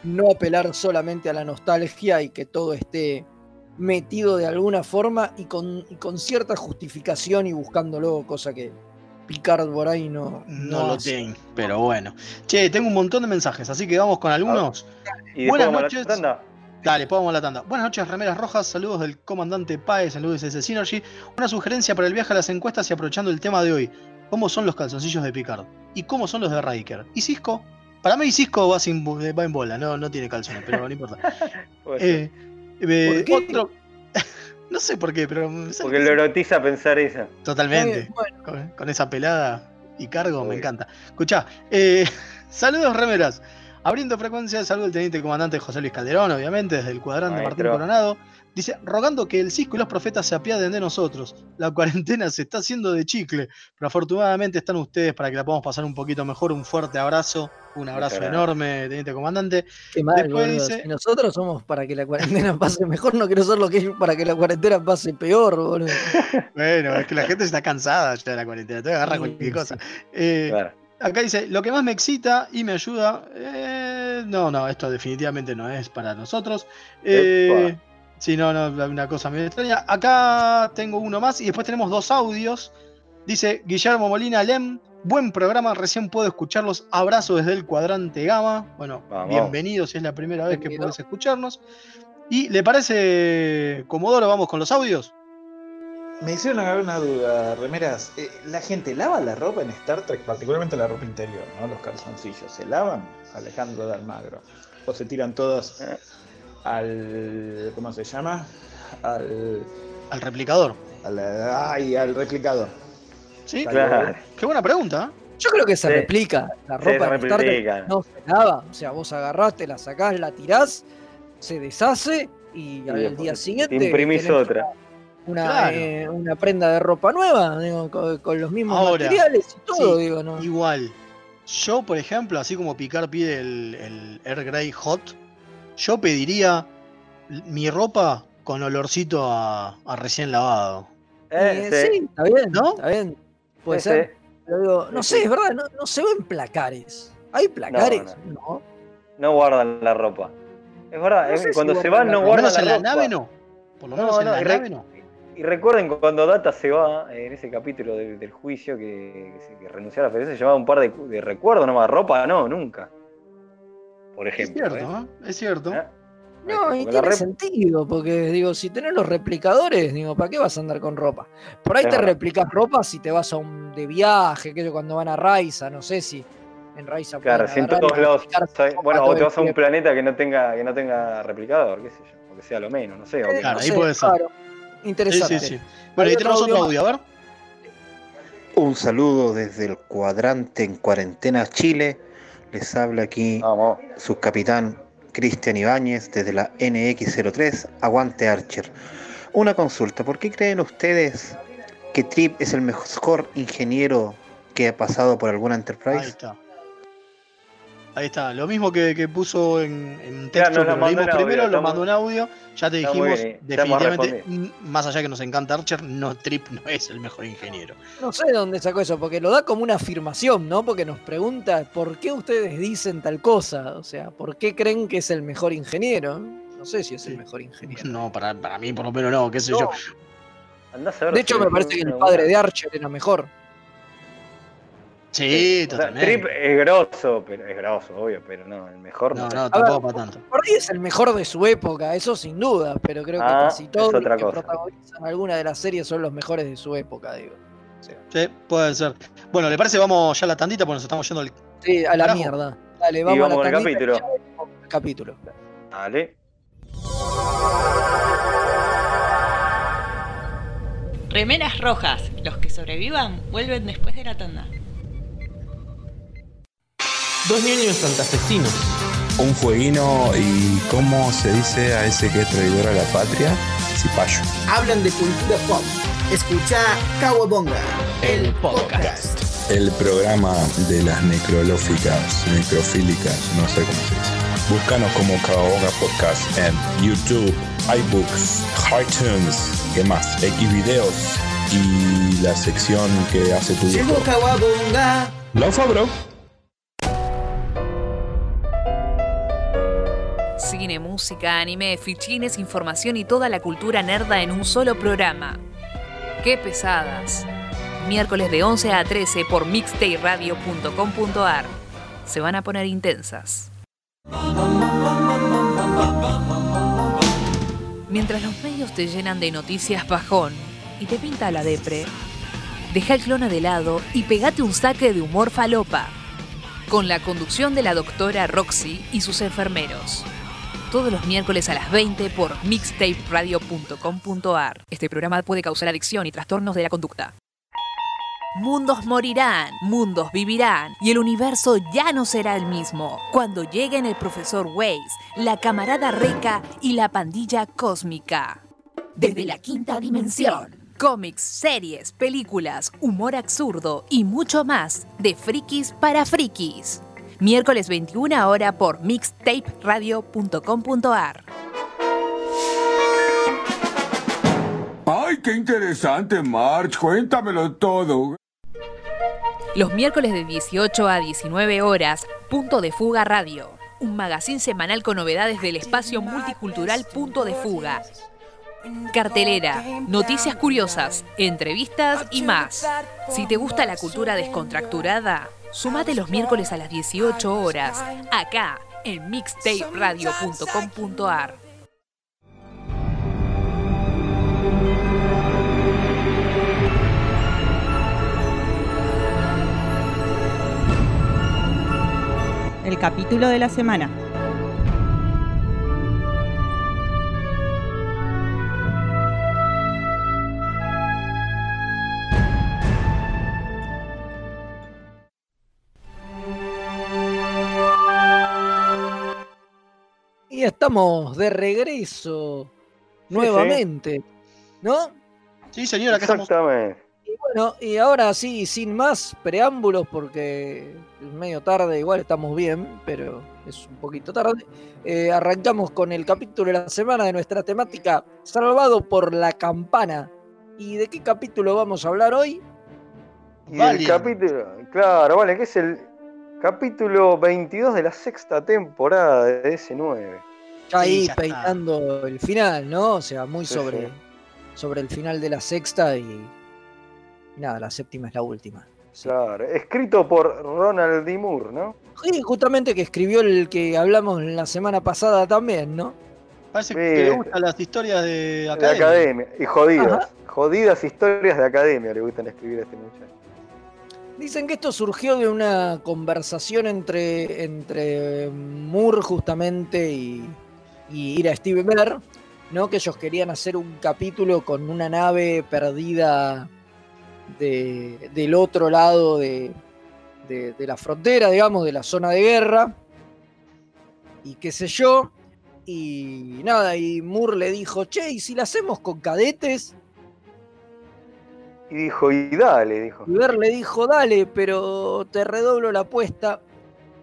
no apelar solamente a la nostalgia y que todo esté metido de alguna forma y con, y con cierta justificación y buscándolo, cosa que Picard por ahí no, No lo hace. tengo, pero bueno. Che, tengo un montón de mensajes, así que vamos con algunos. Y después Buenas vamos a la noches. tanda. Dale, podemos la tanda. Buenas noches, remeras rojas. Saludos del comandante Páez en USS Synergy. Una sugerencia para el viaje a las encuestas y aprovechando el tema de hoy. ¿Cómo son los calzoncillos de Picard? ¿Y cómo son los de Riker? ¿Y Cisco? Para mí Cisco va, sin, va en bola, no, no tiene calzones, pero no importa. [LAUGHS] Eh, eh, ¿Por qué? otro- [LAUGHS] no sé por qué, pero... Porque que lo erotiza pensar eso. Totalmente. Eh, bueno, con, con esa pelada y cargo, me encanta. Escuchá, eh, [LAUGHS] saludos remeras. Abriendo frecuencia, saludo al teniente comandante José Luis Calderón, obviamente, desde el cuadrante Martín. Coronado. Dice, rogando que el Cisco y los profetas se apiaden de nosotros. La [LAUGHS] cuarentena se está haciendo de chicle, pero afortunadamente están ustedes para que la podamos pasar un poquito mejor. Un fuerte abrazo, un abrazo enorme, teniente comandante. qué mal, Después boludo. dice- Si nosotros somos para que la cuarentena [LAUGHS] pase mejor, no quiero ser lo que es para que la cuarentena pase peor, boludo. [LAUGHS] Bueno, es que la gente está cansada ya de la cuarentena, te agarra Sí, cualquier sí. cosa. Eh, Claro. Acá dice, lo que más me excita y me ayuda. eh, no, no, esto definitivamente no es para nosotros. Eh. Sí, no, no, una cosa medio extraña. Acá tengo uno más y después tenemos dos audios. Dice Guillermo Molina Lem, buen programa, recién puedo escucharlos. Abrazo desde el cuadrante Gama. Bueno, Vamos. bienvenido si es la primera vez que podés escucharnos. ¿Y le parece, Comodoro, vamos con los audios? Me hicieron agarrar una duda, remeras. Eh, ¿La gente lava la ropa en Star Trek, particularmente la ropa interior, ¿no? Los calzoncillos. ¿Se lavan? Alejandro de Almagro. ¿O se tiran todos Eh. Al. ¿Cómo se llama? Al. Al replicador. al ay, al replicador. ¿Sí? Claro. Qué buena pregunta. ¿eh? Yo creo que se Sí. replica. La ropa replica. no se lava. O sea, vos agarraste, la sacás, la tirás, se deshace y al día te siguiente. imprimís otra. Una, Claro. eh, una prenda de ropa nueva, digo, con, con los mismos Ahora, materiales y todo, sí, digo, ¿no? Igual, yo, por ejemplo, así como Picard pide el, el Air Grey Hot, yo pediría mi ropa con olorcito a, a recién lavado. Eh, Eh, sí. sí, está bien, ¿No? está bien. Puede Sí, ser. sí. Pero digo, no Sí, sé, es verdad, no, no se ven placares. ¿Hay placares? no. No. No guardan la ropa. Es verdad, sé si cuando se guardan van la no Por lo ropa. menos guardan la en la ropa. nave no. Por lo No, menos en no, la nave no. Y recuerden cuando Data se va, en ese capítulo de- del juicio que, que, se- que renunció a la felicidad, se llevaba un par de, de recuerdos nomás, ropa no, nunca. Por Es ejemplo. cierto, ¿eh? ¿eh? Es cierto. ¿Eh? No, y tiene rep- sentido, porque digo, si tenés los replicadores, digo, ¿para qué vas a andar con ropa? Por ahí Es te verdad. replicas ropa si te vas a un de viaje, que cuando van a Raiza, no sé si en Raiza Claro, si en todos lados. Bueno, o te vas a un tiempo. planeta que no tenga, que no tenga replicador, qué sé yo, o que sea lo menos, no sé. Eh, Claro, no ahí sé, puede ser. claro, interesante. sí, sí. Bueno, ahí tenemos otro audio, a ver. Un saludo desde el cuadrante en cuarentena Chile. Les habla aquí Vamos. su capitán Cristian Ibáñez desde la NX03 Aguante Archer. Una consulta, ¿por qué creen ustedes que Trip es el mejor ingeniero que ha pasado por alguna Ahí Enterprise? está. Ahí está, lo mismo que, que puso en, texto, que lo lo leímos en audio, primero, lo mandó en audio, ya te dijimos, bien, definitivamente, más allá que nos encanta Archer, no, Trip no es el mejor ingeniero. No sé de dónde sacó eso, porque lo da como una afirmación, ¿no? Porque nos pregunta por qué ustedes dicen tal cosa. O sea, ¿por qué creen que es el mejor ingeniero? No sé si es el mejor ingeniero. No, para, para mí por lo menos no, qué sé No. yo. Andás a ver De si hecho, me parece que el padre buena- de Archer era mejor. Sí, O sea, totalmente. Trip es grosso, pero es grosso, obvio, pero no, el mejor no. no, no, ver, tampoco para tanto. Por ahí es el mejor de su época, eso sin duda, pero creo que Ah, casi todos los que cosa. protagonizan alguna de las series son los mejores de su época, digo. Sí, puede ser. Bueno, ¿le parece vamos ya a la tandita? Porque nos estamos yendo al... Sí, a la Carajo. mierda. Dale, Y vamos, vamos a con la el tandita y capítulo. el capítulo. Dale. Remeras rojas. Los que sobrevivan vuelven después de la tanda. Dos niños santafesinos. Un fueguino y cómo se dice a ese que es traidor a la patria, cipayo. Hablan de cultura pop. Escucha Kawabonga, el podcast. El programa de las necrolóficas, necrofílicas, no sé cómo se dice. Búscanos como Caoga Podcast en YouTube, iBooks, iTunes, ¿qué más? Xvideos y la sección que hace tu Llegó. Kawabonga. Laufa, bro. Música, anime, fichines, información y toda la cultura nerda en un solo programa. ¡Qué pesadas! Miércoles de 11 a 13 por mixtaperadio.com.ar. Se van a poner intensas. Mientras los medios te llenan de noticias bajón y te pinta la depre, deja el clona de lado y pegate un saque de humor falopa. Con la conducción de la doctora Roxy y sus enfermeros todos los miércoles a las 20 por mixtaperadio.com.ar. Este programa puede causar adicción y trastornos de la conducta. Mundos morirán, mundos vivirán y el universo ya no será el mismo cuando lleguen el profesor Weiss, la camarada Reca y la pandilla cósmica. Desde la quinta dimensión. Cómics, series, películas, humor absurdo y mucho más de frikis para frikis. Miércoles 21 hora por mixtaperadio.com.ar. Ay, qué interesante, March. Cuéntamelo todo. Los miércoles de 18 a 19 horas, Punto de Fuga Radio. Un magazín semanal con novedades del espacio multicultural Punto de Fuga. Cartelera, noticias curiosas, entrevistas y más. Si te gusta la cultura descontracturada, sumate los miércoles a las 18 horas, acá en mixtaperadio.com.ar. El capítulo de la semana. Estamos de regreso nuevamente, ¿no? Sí, señora, acá estamos. Exactamente. Y bueno, y ahora sí, sin más preámbulos, porque es medio tarde, igual estamos bien, pero es un poquito tarde. eh, arrancamos con el capítulo de la semana de nuestra temática Salvado por la campana. ¿Y de qué capítulo vamos a hablar hoy? Y el capítulo, claro, vale, que es el capítulo 22 de la sexta temporada de S9. Ya ahí ya está. peinando el final, ¿no? O sea, muy Sí, sobre, sí. sobre el final de la sexta y, y nada, la séptima es la última. Claro, escrito por Ronald D. Moore, ¿no? Sí, justamente que escribió el que hablamos la semana pasada también, ¿no? Parece Sí. que le gustan las historias de De academia. academia. Y jodidas. Ajá. Jodidas historias de academia le gustan escribir a este muchacho. Dicen que esto surgió de una conversación entre, entre Moore justamente y, y Ira Steve Bear, ¿no? Que ellos querían hacer un capítulo con una nave perdida de- del otro lado de, de- de la frontera, digamos, de la zona de guerra. Y qué sé yo. Y nada, y Moore le dijo, che, ¿y si la hacemos con cadetes? Y dijo, y dale, dijo. Y Ver le dijo, dale, pero te redoblo la apuesta.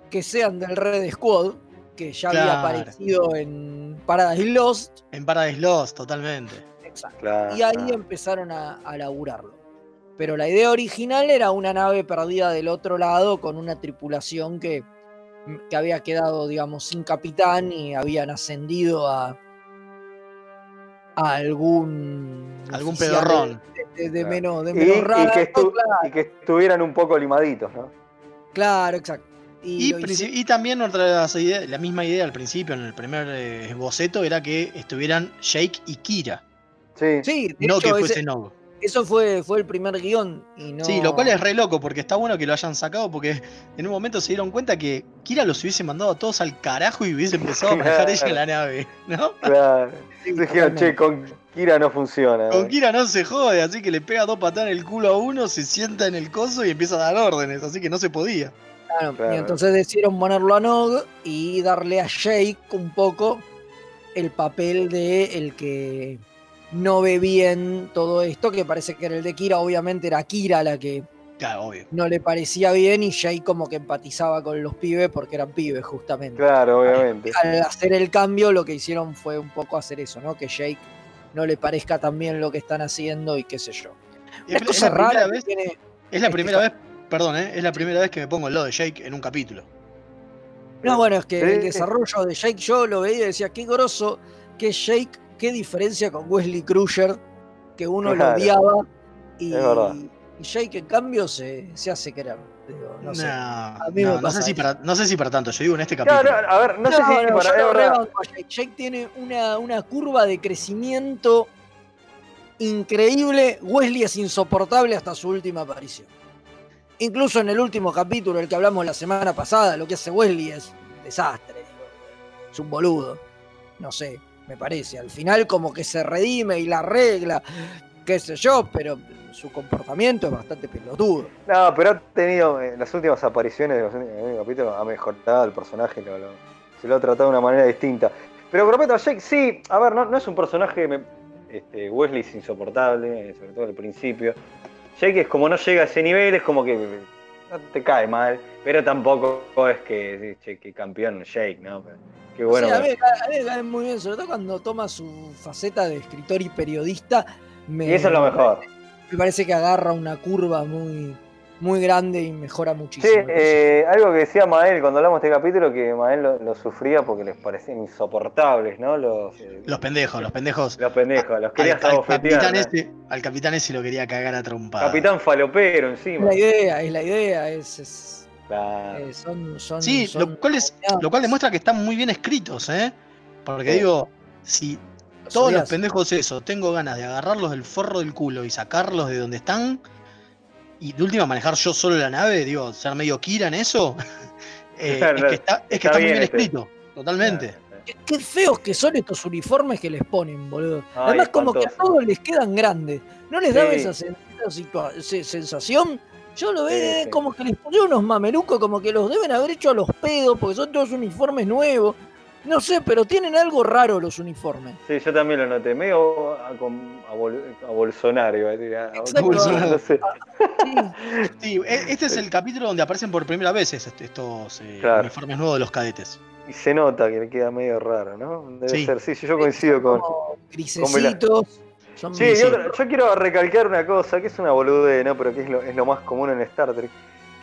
que sean del Red Squad, que ya había aparecido en Paradise Lost. En Paradise Lost, totalmente. Exacto. Claro, Y ahí claro. empezaron a, a laburarlo. Pero la idea original era una nave perdida del otro lado con una tripulación que, que había quedado, digamos, sin capitán y habían ascendido a, a algún. Algún pedorrón. De, de- de Claro. menos, de Y, menos y que y que estuvieran un poco limaditos, ¿no? claro, exacto. Y, también otra de las ideas, la misma idea al principio, en el primer eh, boceto, era que estuvieran Jake y Kira. Sí. sí, de No hecho, que ese- fuese Nog. eso fue, fue el primer guion. Y no... Sí, lo cual es re loco, porque está bueno que lo hayan sacado, porque en un momento se dieron cuenta que Kira los hubiese mandado a todos al carajo y hubiese empezado a manejar ella la nave, ¿no? Claro. [LAUGHS] Dijeron, che, con Kira no funciona. Con Kira no se jode, así que le pega dos patadas en el culo a uno, se sienta en el coso y empieza a dar órdenes, así que no se podía. Claro, Claro. Y entonces decidieron ponerlo a Nog y darle a Jake un poco el papel de el que no ve bien todo esto, que parece que era el de Kira, obviamente era Kira la que Claro, obvio. no le parecía bien y Jake como que empatizaba con los pibes porque eran pibes justamente. Claro, obviamente. Al hacer el cambio lo que hicieron fue un poco hacer eso, ¿no? Que Jake no le parezca tan bien lo que están haciendo y qué sé yo. Es, Una es cosa la primera rara que vez, tiene... es la este primera vez, perdón, ¿eh? es la primera vez que me pongo el lado de Jake en un capítulo. No, bueno, es que el desarrollo de Jake yo lo veía y decía, qué grosso que Jake, qué diferencia con Wesley Crusher, que uno Claro. lo odiaba y, Es verdad. y Jake en cambio se, se hace querer. Digo, no sé. No, mí no, me no pasa sé si para, no sé si para tanto, yo digo en este capítulo. Claro, a ver, no, sé si para. yo verdad. Jake. Jake tiene una, una curva de crecimiento increíble. Wesley es insoportable hasta su última aparición. Incluso en el último capítulo, el que hablamos la semana pasada, lo que hace Wesley es un desastre. Es un boludo. No sé, me parece. Al final como que se redime y la arregla, qué sé yo, pero su comportamiento es bastante pelotudo. No, pero ha tenido. eh, las últimas apariciones de los últimos capítulos ha mejorado el personaje, se lo ha tratado de una manera distinta. Pero respecto a Jake, sí, a ver, no, no es un personaje. me- este, Wesley es insoportable, eh, sobre todo al principio. Jake es como no llega a ese nivel, es como que no te cae mal, pero tampoco es que, che, que campeón Jake, ¿no? Pero Qué bueno. Sí, a, que- mí, a- a mí me cae muy bien, sobre todo cuando toma su faceta de escritor y periodista. Me, y eso es lo mejor. Me parece que agarra una curva muy, muy grande y mejora Sí, muchísimo. eh, algo que decía Mael cuando hablamos de este capítulo, que Mael lo, lo sufría porque les parecían insoportables, ¿no? Los, eh, Los pendejos, los pendejos. los pendejos, los Al, querías al abofetear, capitán ¿no? ese, al capitán ese lo quería cagar a trompada. Capitán falopero es encima. la idea, es la idea. Es, es- Claro. eh, son, son, Sí, son lo cual, es, lo cual demuestra que están muy bien escritos, ¿eh? Porque Sí. digo, si todos los pendejos esos tengo ganas de agarrarlos del forro del culo y sacarlos de donde están, y de última manejar yo solo la nave, digo, ser medio Kira en eso, [LAUGHS] eh, Claro, es que está, es que está está muy bien este. escrito, totalmente. Qué, qué feos que son estos uniformes que les ponen, boludo. Ay, Además, como que a todos les quedan grandes. ¿No les daba Sí. esa, sen- esa sensación? Yo lo veo Sí, eh, sí. como que les pusieron unos mamelucos, como que los deben haber hecho a los pedos, porque son todos uniformes nuevos. No sé, pero tienen algo raro los uniformes. Sí, yo también lo noté, medio a, con- a Bol- a Bolsonaro, iba a decir, a- Exacto. Bolsonaro. no sé. [LAUGHS] Sí, e- este es el capítulo donde aparecen por primera vez est- estos eh, Claro. uniformes nuevos de los cadetes. Y se nota que le queda medio raro, ¿no? Debe Sí. ser, sí, sí, yo coincido con... grisecitos. Son Sí, yo quiero recalcar una cosa, que es una boludez, ¿no? Pero que es lo, es lo más común en Star Trek.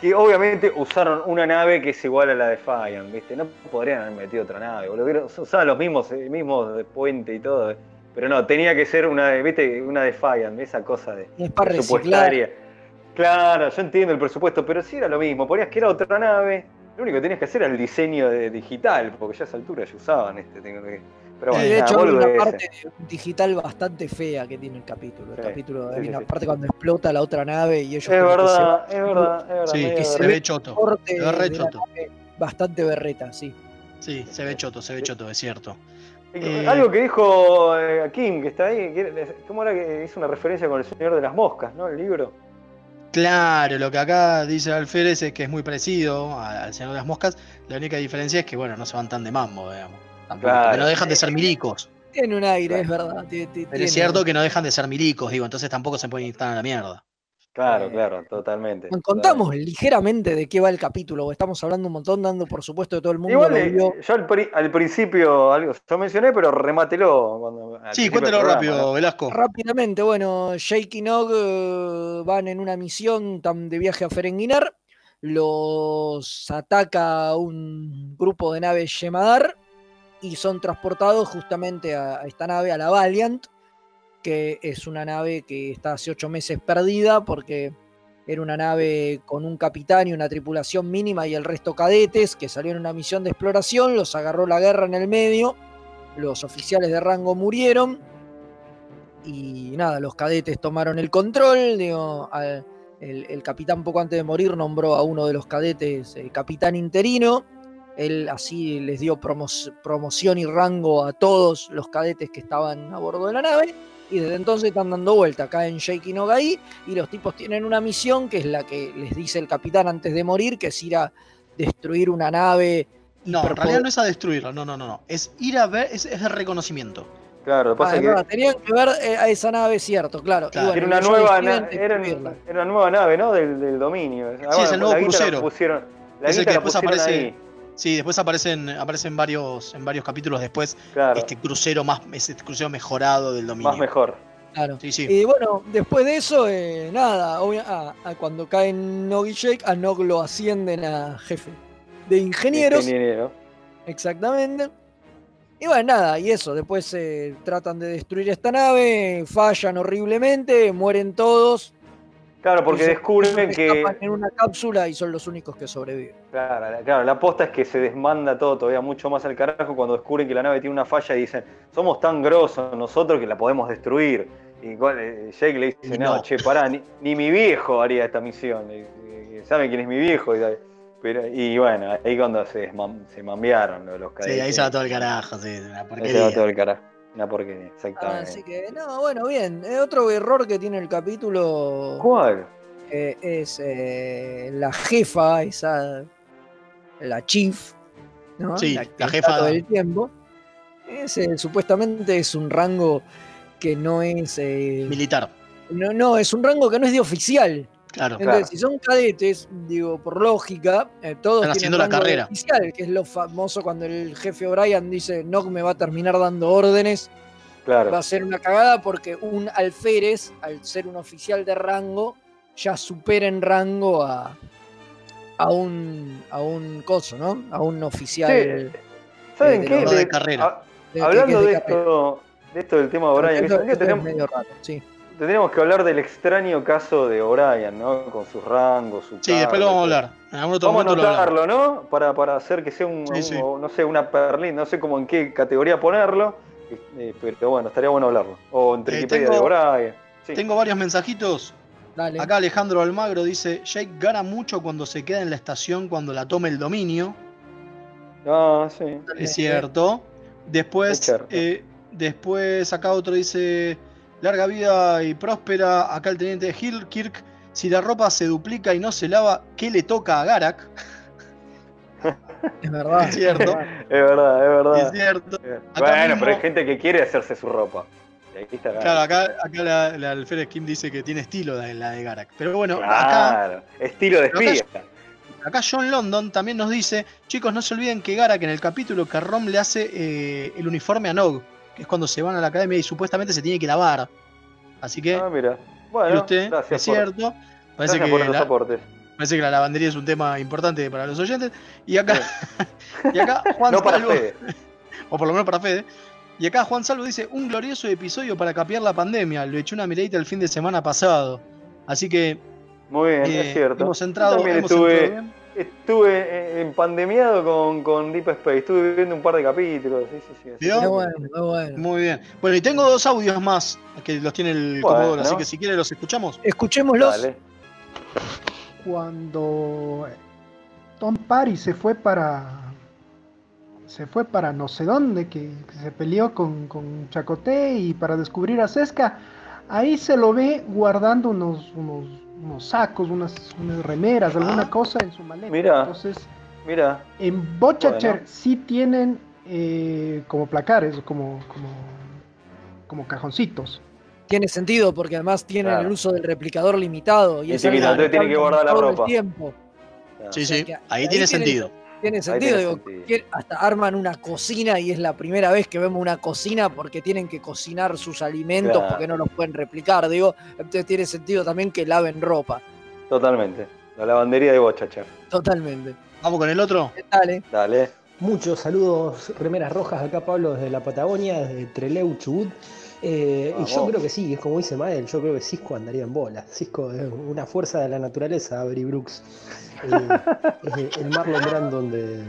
Que obviamente usaron una nave que es igual a la de Defiant, ¿viste? No podrían haber metido otra nave, boludo. Usaban los mismos, eh, mismos de puente y todo. eh. Pero no, tenía que ser una, ¿viste? Una Defiant, esa cosa de Es para reciclar. presupuestaria. Claro, yo entiendo el presupuesto, pero sí era lo mismo. Ponías que era otra nave. Lo único que tenías que hacer era el diseño de- digital, porque ya a esa altura ya usaban este. Tengo que... Pero de nada, hecho, hay una parte digital bastante fea que tiene el capítulo. El Sí, capítulo sí, hay sí, una sí. parte cuando explota la otra nave y ellos Es se verdad, es verdad, es verdad. Sí, que se verdad. ve choto. Se ve re choto. bastante berreta, sí. Sí, se ve choto, se ve choto, es cierto. Eh, Algo que dijo eh, Kim, que está ahí, que- ¿cómo era que hizo una referencia con el Señor de las Moscas, ¿no? El libro. Claro, lo que acá dice Alférez es que es muy parecido al Señor de las Moscas. La única diferencia es que, bueno, no se van tan de mambo, digamos. Tampoco, Claro. porque no dejan de ser milicos. Tiene un aire, es verdad. tiene- tiene- Pero es cierto que no dejan de ser milicos, digo, entonces tampoco se pueden ir tan a la mierda. Claro, claro, totalmente. Contamos ligeramente de qué va el capítulo, estamos hablando un montón, dando por supuesto de todo el mundo Igual, lo eh, vio. yo al, pri- al principio algo yo mencioné, pero remátelo. Cuando, Sí, cuéntelo programa, rápido, ¿no? Velasco. Rápidamente, bueno, Jake y Nog eh, van en una misión tam- de viaje a Ferenginar. Los ataca un grupo de naves Shemadar y son transportados justamente a, esta nave, a la Valiant, que es una nave que está hace ocho meses perdida porque era una nave con un capitán y una tripulación mínima y el resto cadetes que salieron en una misión de exploración, los agarró la guerra en el medio, los oficiales de rango murieron y nada, los cadetes tomaron el control, el capitán poco antes de morir nombró a uno de los cadetes eh, capitán interino, él así les dio promos- promoción y rango a todos los cadetes que estaban a bordo de la nave, y desde entonces están dando vuelta, caen Jake y Nogai, y los tipos tienen una misión que es la que les dice el capitán antes de morir, que es ir a destruir una nave. No, en realidad no es a destruirlo, no, no, no, no. Es ir a ver, es, es de reconocimiento. Claro, lo que Ah, que verdad, tenían que ver eh, a esa nave, cierto, claro. Y Claro. bueno, era una nueva era, destruirla. era una nueva nave, ¿no? Del, del dominio. Sí, es el nuevo la guita la crucero. pusieron, la es el que después aparece. ahí. Sí, después aparecen, aparecen varios, en varios capítulos después Claro, este crucero más, ese crucero mejorado del dominio. más mejor. Claro. Sí, sí. Y bueno, después de eso, eh, nada, obvia- ah, ah, cuando caen Nog y Jake, a Nog lo ascienden a jefe de ingenieros. Ingeniero. Exactamente. Y bueno, nada, y eso, después eh, tratan de destruir esta nave, fallan horriblemente, mueren todos. Claro, porque se- descubren que. en una cápsula y son los únicos que sobreviven. Claro, la- claro, la aposta es que se desmanda todo todavía mucho más al carajo cuando descubren que la nave tiene una falla y dicen, somos tan grosos nosotros que la podemos destruir. Y eh, Jake le dice, no, no. che, pará, ni, ni mi viejo haría esta misión. ¿Saben quién es mi viejo? Y. Pero, y bueno, ahí cuando se, desmam- se mambiaron los Sí, cadetes. ahí se va todo el carajo, sí, una Ahí se va porquería. todo el carajo. Una porquería, exactamente. Así que, no, bueno, bien. Eh, otro error que tiene el capítulo ¿Cuál? eh, es eh, la jefa, esa. La chief. ¿no? Sí, la está jefa- todo el tiempo. Ese, supuestamente es un rango que no es. eh, Militar, no, no, es un rango que no es de oficial. Claro. Entonces, Claro. si son cadetes, digo, por lógica, eh, todos Están tienen haciendo la de carrera. oficial, que es lo famoso cuando el jefe O'Brien dice, Nog me va a terminar dando órdenes, Claro. va a ser una cagada porque un alférez, al ser un oficial de rango, ya supera en rango a, a un a un coso, ¿no? A un oficial. Sí, ¿Saben de qué? de De- carrera. a- de- que- hablando que de es carrera. esto, de esto del tema de es tenemos, medio raro, sí. Tendríamos que hablar del extraño caso de O'Brien, ¿no? Con sus rangos, su Sí, después lo vamos a hablar. En algún otro Vamos a momento lo hablamos. anotarlo, ¿no? Para, para hacer que sea un, Sí, sí. un- no sé, una perlín, no sé cómo en qué categoría ponerlo, eh, pero bueno, estaría bueno hablarlo. O en Wikipedia tengo- de O'Brien. Sí. Tengo varios mensajitos. Dale. Acá Alejandro Almagro dice, Jake gana mucho cuando se queda en la estación cuando la toma el dominio. Ah, sí. Es cierto. Después, Es cierto. eh, después acá otro dice, larga vida y próspera. Acá el teniente Hill, Kirk, si la ropa se duplica y no se lava, ¿qué le toca a Garak? Es verdad. Es cierto. Es verdad, es verdad. Es cierto. Eh, Acá Bueno, mismo- pero hay gente que quiere hacerse su ropa. Está Claro, acá, acá la, la alférez Kim dice que tiene estilo la, la de Garak. Pero bueno, acá, estilo de acá- espía. acá John London también nos dice, chicos, no se olviden que Garak en el capítulo que Rom le hace eh, el uniforme a Nog, que es cuando se van a la academia y supuestamente se tiene que lavar. Así que, Ah, mira. Bueno, usted, gracias, es por, cierto. Parece gracias que, por los la, aportes. parece que la lavandería es un tema importante para los oyentes. Y acá, [LAUGHS] y acá Juan No para Salvo, Fede. [LAUGHS] o por lo menos para Fede. Y acá Juan Salvo dice, un glorioso episodio para capear la pandemia. Lo eché una miradita el fin de semana pasado. Así que Muy bien, eh, es cierto. hemos Yo entrado, también hemos entrado estuve, bien. Estuve eh, empandemiado con, con Deep Space. Estuve viendo un par de capítulos. Sí, sí, sí. Muy bueno, muy bueno. Muy bien. Bueno, y tengo dos audios más que los tiene el Bueno. Comodoro, así que si quiere los escuchamos. Escuchémoslos. Dale. cuando Tom Parry se fue para se fue para no sé dónde, que, que se peleó con, con Chacoté y para descubrir a Sesca, ahí se lo ve guardando unos, unos, unos sacos, unas, unas remeras, alguna cosa en su maleta. Mira. Entonces, Mira, en Bochacher Bueno. sí tienen eh, como placares, como, como, como cajoncitos. Tiene sentido porque además tienen Claro. el uso del replicador limitado y Y es tienen que guardar la ropa. tiempo. Sí, O sea sí, que ahí tiene sentido. Tiene Ahí sentido, tiene digo, sentido. que hasta arman una cocina y es la primera vez que vemos una cocina porque tienen que cocinar sus alimentos Claro. porque no los pueden replicar, digo, entonces tiene sentido también que laven ropa, Totalmente. La lavandería de Bocha, chef. totalmente. Vamos con el otro. Dale. Dale. Muchos saludos, remeras rojas, acá Pablo desde la Patagonia, desde Treleu, Chubut. Eh, y yo creo que sí, es como dice Mael, yo creo que Cisco andaría en bola. Cisco es una fuerza de la naturaleza, Avery Brooks. Eh, [LAUGHS] el- Marlon Brandon de,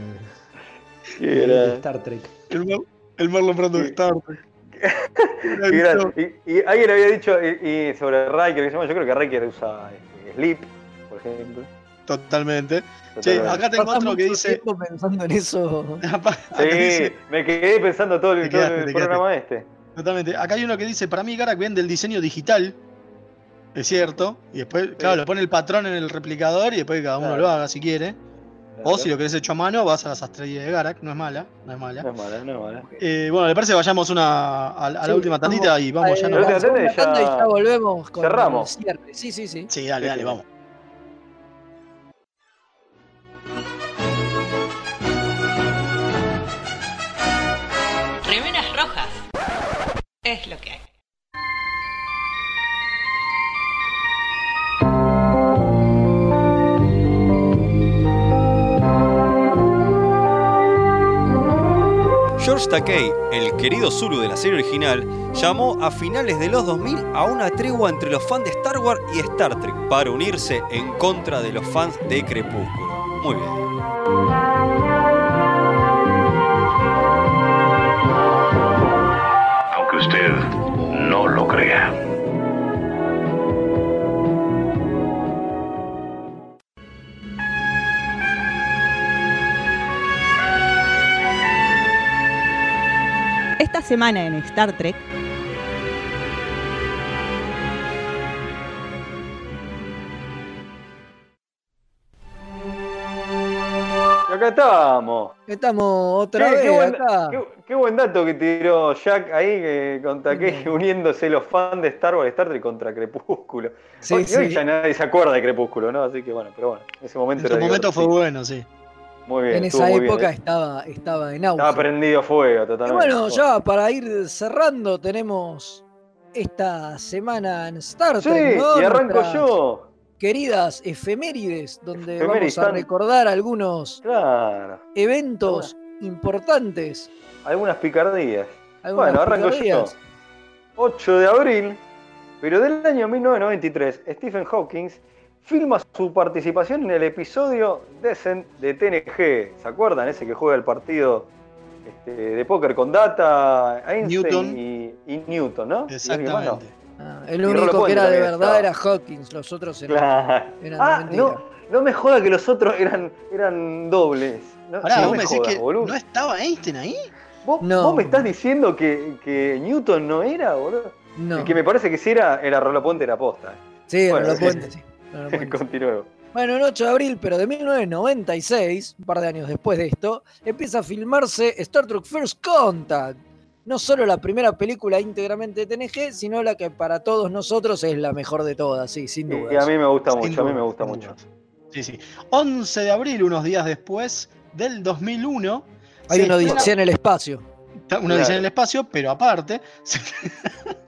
Qué de- de grande. Star Trek. El, Mar- el Marlon Brando de Star Trek. [LAUGHS] Y, y alguien había dicho y, y sobre Riker, yo creo que Riker usa este, Sleep, por ejemplo. Totalmente. Che, Totalmente. acá tengo otro que dice. pensando en eso. [LAUGHS] Sí, dice- me quedé pensando todo el, todo quedaste, el programa este. Totalmente. Acá hay uno que dice, para mí Garak viene del diseño digital. Es cierto. Y después, claro, le pone el patrón en el replicador y después cada uno Claro. lo haga si quiere. O si lo querés hecho a mano, vas a la sastrería de Garak. No es mala, no es mala. No es mala, no es mala. Eh, bueno, ¿le parece que vayamos una, a, a la Sí, última tandita y vamos ya nos vamos? tanda y ya volvemos con Cerramos. el cierre. Sí, sí, sí. Sí, dale, dale, vamos. Es lo que hay. George Takei, el querido Zulu de la serie original, llamó a finales de los 2000 a una tregua entre los fans de Star Wars y Star Trek para unirse en contra de los fans de Crepúsculo. Muy bien. Semana en Star Trek, Y acá estamos. Estamos otra Qué- vez qué buen, acá. qué- qué buen dato que tiró Jack ahí que con Takei uniéndose los fans de Star Wars, Star Trek contra Crepúsculo. Sí, hoy, ya nadie se acuerda de Crepúsculo, ¿no? Así que bueno, pero bueno, ese momento En su momento fue bueno, sí. Muy bien. en esa bien, época ¿eh? estaba, estaba en auge. Estaba prendido fuego Y totalmente. bueno, ya para ir cerrando, tenemos esta semana en Star Sí, Trek. ¿no? y arranco Nuestras yo. Queridas efemérides, donde Efemérides vamos a tan- recordar algunos Claro. eventos importantes. Algunas picardías. Algunas bueno, arranco picardías. yo. 8 de abril, pero del año 1993, Stephen Hawking filma su participación en el episodio Descent de TNG. ¿Se acuerdan? Ese que juega el partido este, de póker con Data, Einstein Newton. Y, y Newton, ¿no? Exactamente. Ah, el único que era de verdad estaba. era Hawkins, los otros eran, Claro. eran Ah, de no, no me joda que los otros eran, eran dobles. No, Pará, no vos me decís jodas, que boludo. no estaba Einstein ahí. ¿Vos, No. vos me estás diciendo que, que Newton no era, boludo? No. El que me parece que sí era, era Rolo Puente, era posta. Sí, Bueno, Rolo sí. [LAUGHS] Continuemos. Bueno, el 8 de abril, pero de 1996, un par de años después de esto, empieza a filmarse Star Trek First Contact. No solo la primera película íntegramente de TNG, sino la que para todos nosotros es la mejor de todas, sí, sin duda. y a mí me gusta Sin mucho, a mí me gusta mucho. duda. Sí, sí. 11 de abril, unos días después del 2001. Hay una odisea en el espacio. Una odisea en el espacio, pero aparte, [LAUGHS] se,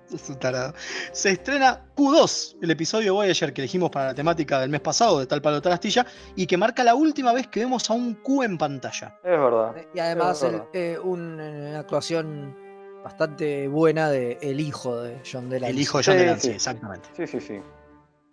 [LAUGHS] sos un tarado. Se estrena Q2, el episodio Voyager que elegimos para la temática del mes pasado, de tal palo tal astilla, y que marca la última vez que vemos a un Q en pantalla. Es verdad. Y además el- verdad. eh, un- eh, una actuación bastante buena de el hijo de John Delancey. El hijo de John Sí, Delancey, sí. exactamente. Sí, sí, sí.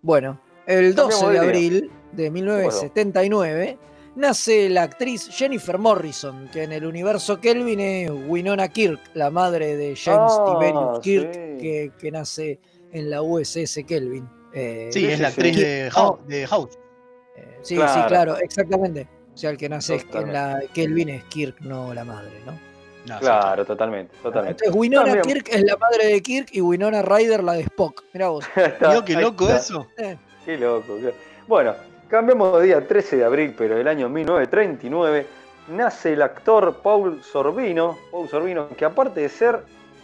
Bueno, el 12 Cambiamos de abril de 1979 nace la actriz Jennifer Morrison, que en el universo Kelvin es Winona Kirk, la madre de James Ah, Tiberius Kirk, sí. que, que nace en la USS Kelvin. Eh, Sí, es la actriz de, Hau- de House. eh, sí, sí, Claro. exactamente. O sea, el que nace en la Kelvin es Kirk, no la madre, ¿no? No, sí, Claro, totalmente, totalmente. Entonces Winona También- Kirk es la madre de Kirk y Winona Ryder la de Spock. Mirá vos. [LAUGHS] Mirá qué loco eso. Eh, Qué loco. Bueno, cambiamos de día 13 de abril, pero del año 1939 nace el actor Paul Sorbino, Paul Sorbino, que aparte de ser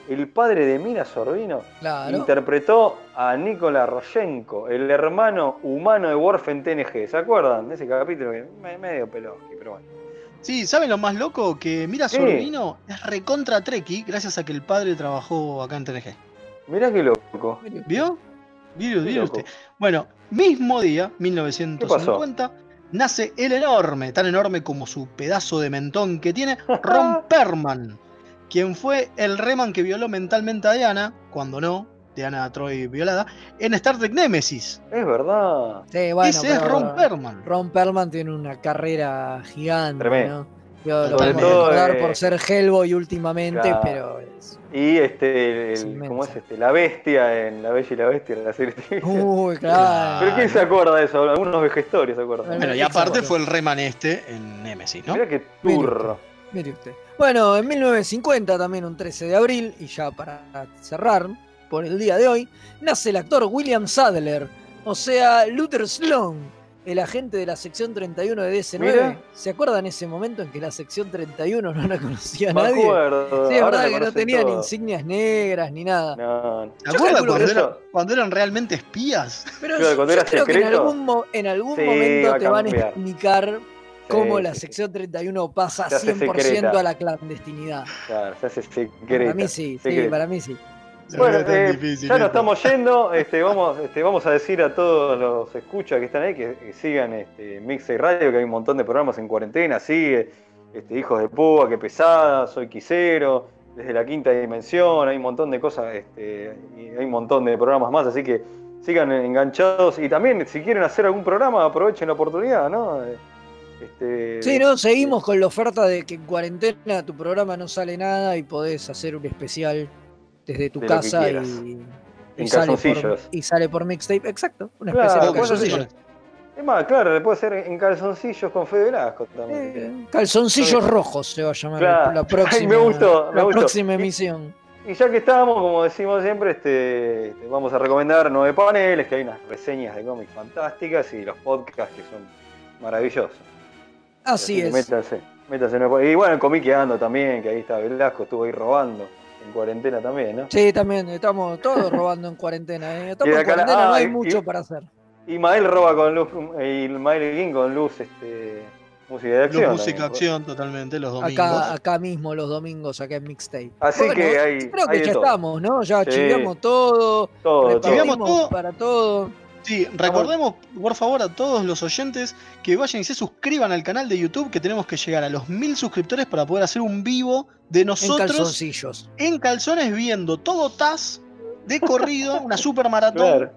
el padre de Mira Sorbino, Claro. interpretó a Nikola Roshenko, el hermano humano de Worf en TNG. ¿Se acuerdan de ese capítulo? Que me- medio pelosqui, pero bueno. Sí, ¿saben lo más loco? Que Mira Sí. Sorbino es recontra Treki gracias a que el padre trabajó acá en TNG. Mirá qué loco. ¿Vio? ¿Vio, Qué vio loco. usted? Bueno, mismo día, 1950, nace el enorme, tan enorme como su pedazo de mentón que tiene, [LAUGHS] Ron Perlman, quien fue el Reman que violó mentalmente a Diana, cuando no, Diana Troy violada, en Star Trek Nemesis. Es verdad. Sí, bueno, Ese es Ron Perlman. Ron Perlman tiene una carrera gigante, Tremendo. ¿no? Yo lo Sobre todo, recordar eh, por ser Hellboy últimamente, Claro. pero es- Y este, Es el. ¿cómo es este? La bestia en La Bella y la Bestia, en la serie. Uy, [LAUGHS] claro. ¿Pero quién se acuerda de eso? Algunos vejestorios se acuerdan. Bueno, y aparte fue el Reman este en Nemesis, ¿no? Mirá qué Mire turro. Mire usted. Bueno, en 1950, también un 13 de abril, y ya para cerrar por el día de hoy, nace el actor William Sadler, o sea, Luther Sloan, el agente de la sección 31 de DC9. Mira. ¿Se acuerdan ese momento en que la sección 31 no la conocía Me nadie? acuerdo, Sí, es ahora verdad que no tenían todos. insignias negras ni nada. No, no. ¿Se acuerdan calculo cuando, era- eran realmente espías? Pero Claro, yo, cuando yo era creo que en secreto. algún, mo- en algún Sí, momento va te van a explicar cómo Sí, la sección 31 pasa Se hace 100% secreta. a la clandestinidad. Claro, se hace secreta. Para mí sí, sí, para mí sí. Bueno, eh, difícil ya nos estamos yendo. [LAUGHS] Este, vamos, este, vamos a decir a todos los escuchas que están ahí que, que sigan este, Mixer Radio, que hay un montón de programas en cuarentena. Sigue este, Hijos de Púa, que pesada, Soy Quisero, desde la quinta dimensión. Hay un montón de cosas, este, y hay un montón de programas más. Así que sigan enganchados. Y también, si quieren hacer algún programa, aprovechen la oportunidad, ¿no? Este, Sí, ¿no? Seguimos con la oferta de que en cuarentena tu programa no sale nada y podés hacer un especial desde tu De casa y, y sale por, calzoncillos. y sale por mixtape. Exacto, una Claro, especial de calzoncillos. Es más, claro, le puede hacer en calzoncillos con Fede Velasco también. Calzoncillos rojos se va a llamar Claro. la [LAUGHS] Ay, próxima, me gustó, me la gustó. próxima emisión. Y ya que estamos, como decimos siempre, este, este, vamos a recomendar nueve paneles, que hay unas reseñas de cómics fantásticas y los podcasts que son maravillosos. Así que es. Métanse, métanse Y bueno, comiqueando también, que ahí está Velasco, estuvo ahí robando en cuarentena también, ¿no? Sí, también, estamos todos robando en cuarentena. ¿eh? Estamos Y en acá la- cuarentena, no ah, hay y- mucho y- para hacer. Y Mael roba con luz, y Mael Guin con luz, este, música de acción. Los música también. acción totalmente, los domingos. Acá, acá mismo los domingos, acá en Mixtape. Así que hay- Creo que ya todo. estamos, ¿no? Ya Sí. chiviamos todo. Todo, todo. Todo. para todo. Sí, recordemos, por favor, a todos los oyentes que vayan y se suscriban al canal de YouTube, que tenemos que llegar a los mil suscriptores para poder hacer un vivo de En nosotros calzoncillos. en calzones viendo todo TAS de corrido, una super maratón, Claro,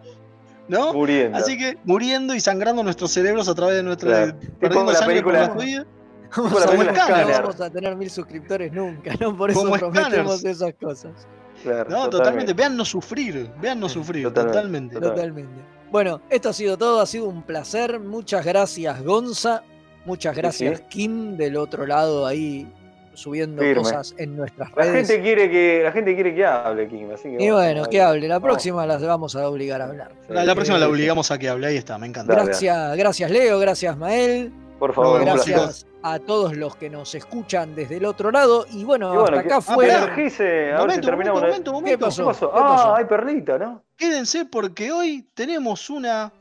¿no? muriendo. Así que muriendo y sangrando nuestros cerebros a través de nuestra. Claro. perdiendo la por película- nuestro oído. [LAUGHS] Vamos la a ver no vamos a tener mil suscriptores nunca, ¿no? Por eso Como prometemos Scanners. esas cosas. Claro, No, totalmente. Véannos sufrir, véannos sufrir, Totalmente. totalmente. Totalmente. Bueno, esto ha sido todo, ha sido un placer. Muchas gracias, Gonza. Muchas gracias, sí. Kim, del otro lado ahí subiendo Firme. cosas en nuestras La redes. gente quiere que la gente quiere que hable, Kim, así que Y vamos, bueno, que hable. La Vamos. próxima las vamos a obligar a hablar. La, la próxima la obligamos a que hable, ahí está, me encanta. Gracias, gracias Leo, gracias Mael. Por favor, un placer. Gracias a todos los que nos escuchan desde el otro lado. Y bueno, Y bueno, hasta acá ah, fue. Energice, a ver si Momento, terminamos. momento, momento, ¿Qué momento. pasó? ¿Qué pasó? ¿Qué pasó? Ah, hay perlita, ¿no? Quédense porque hoy tenemos una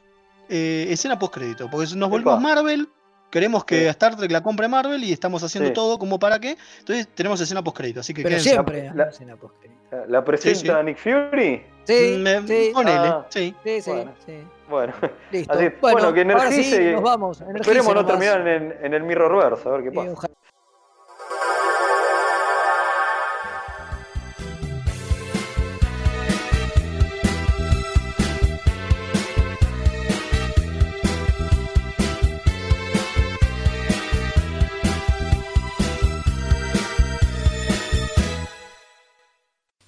eh, escena postcrédito, porque nos volvimos Epa. Marvel, queremos que Sí. Star Trek la compre Marvel y estamos haciendo Sí. todo como para qué. Entonces tenemos escena postcrédito, así que Pero quédense. siempre. La- escena postcrédito. La- ¿La presenta Nick Fury? Sí, Me- sí, ponele, Ah. sí. sí, sí, Bueno. Bueno, Listo. Así- bueno, bueno, que ahora sí, energice y- nos vamos. Energice esperemos no terminar en, en el Mirrorverse, a ver qué pasa. ojalá-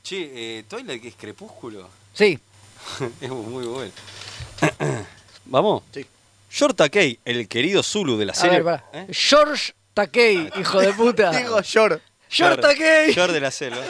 Che, eh, Twilight que es crepúsculo. Sí. [LAUGHS] es muy bueno. [COUGHS] ¿Vamos? Sí. Short Takei, el querido Zulu de la A serie. ver. ¿Eh? George Takei, hijo de puta. [LAUGHS] Digo, Short. George Takei. Short de la selva. [LAUGHS]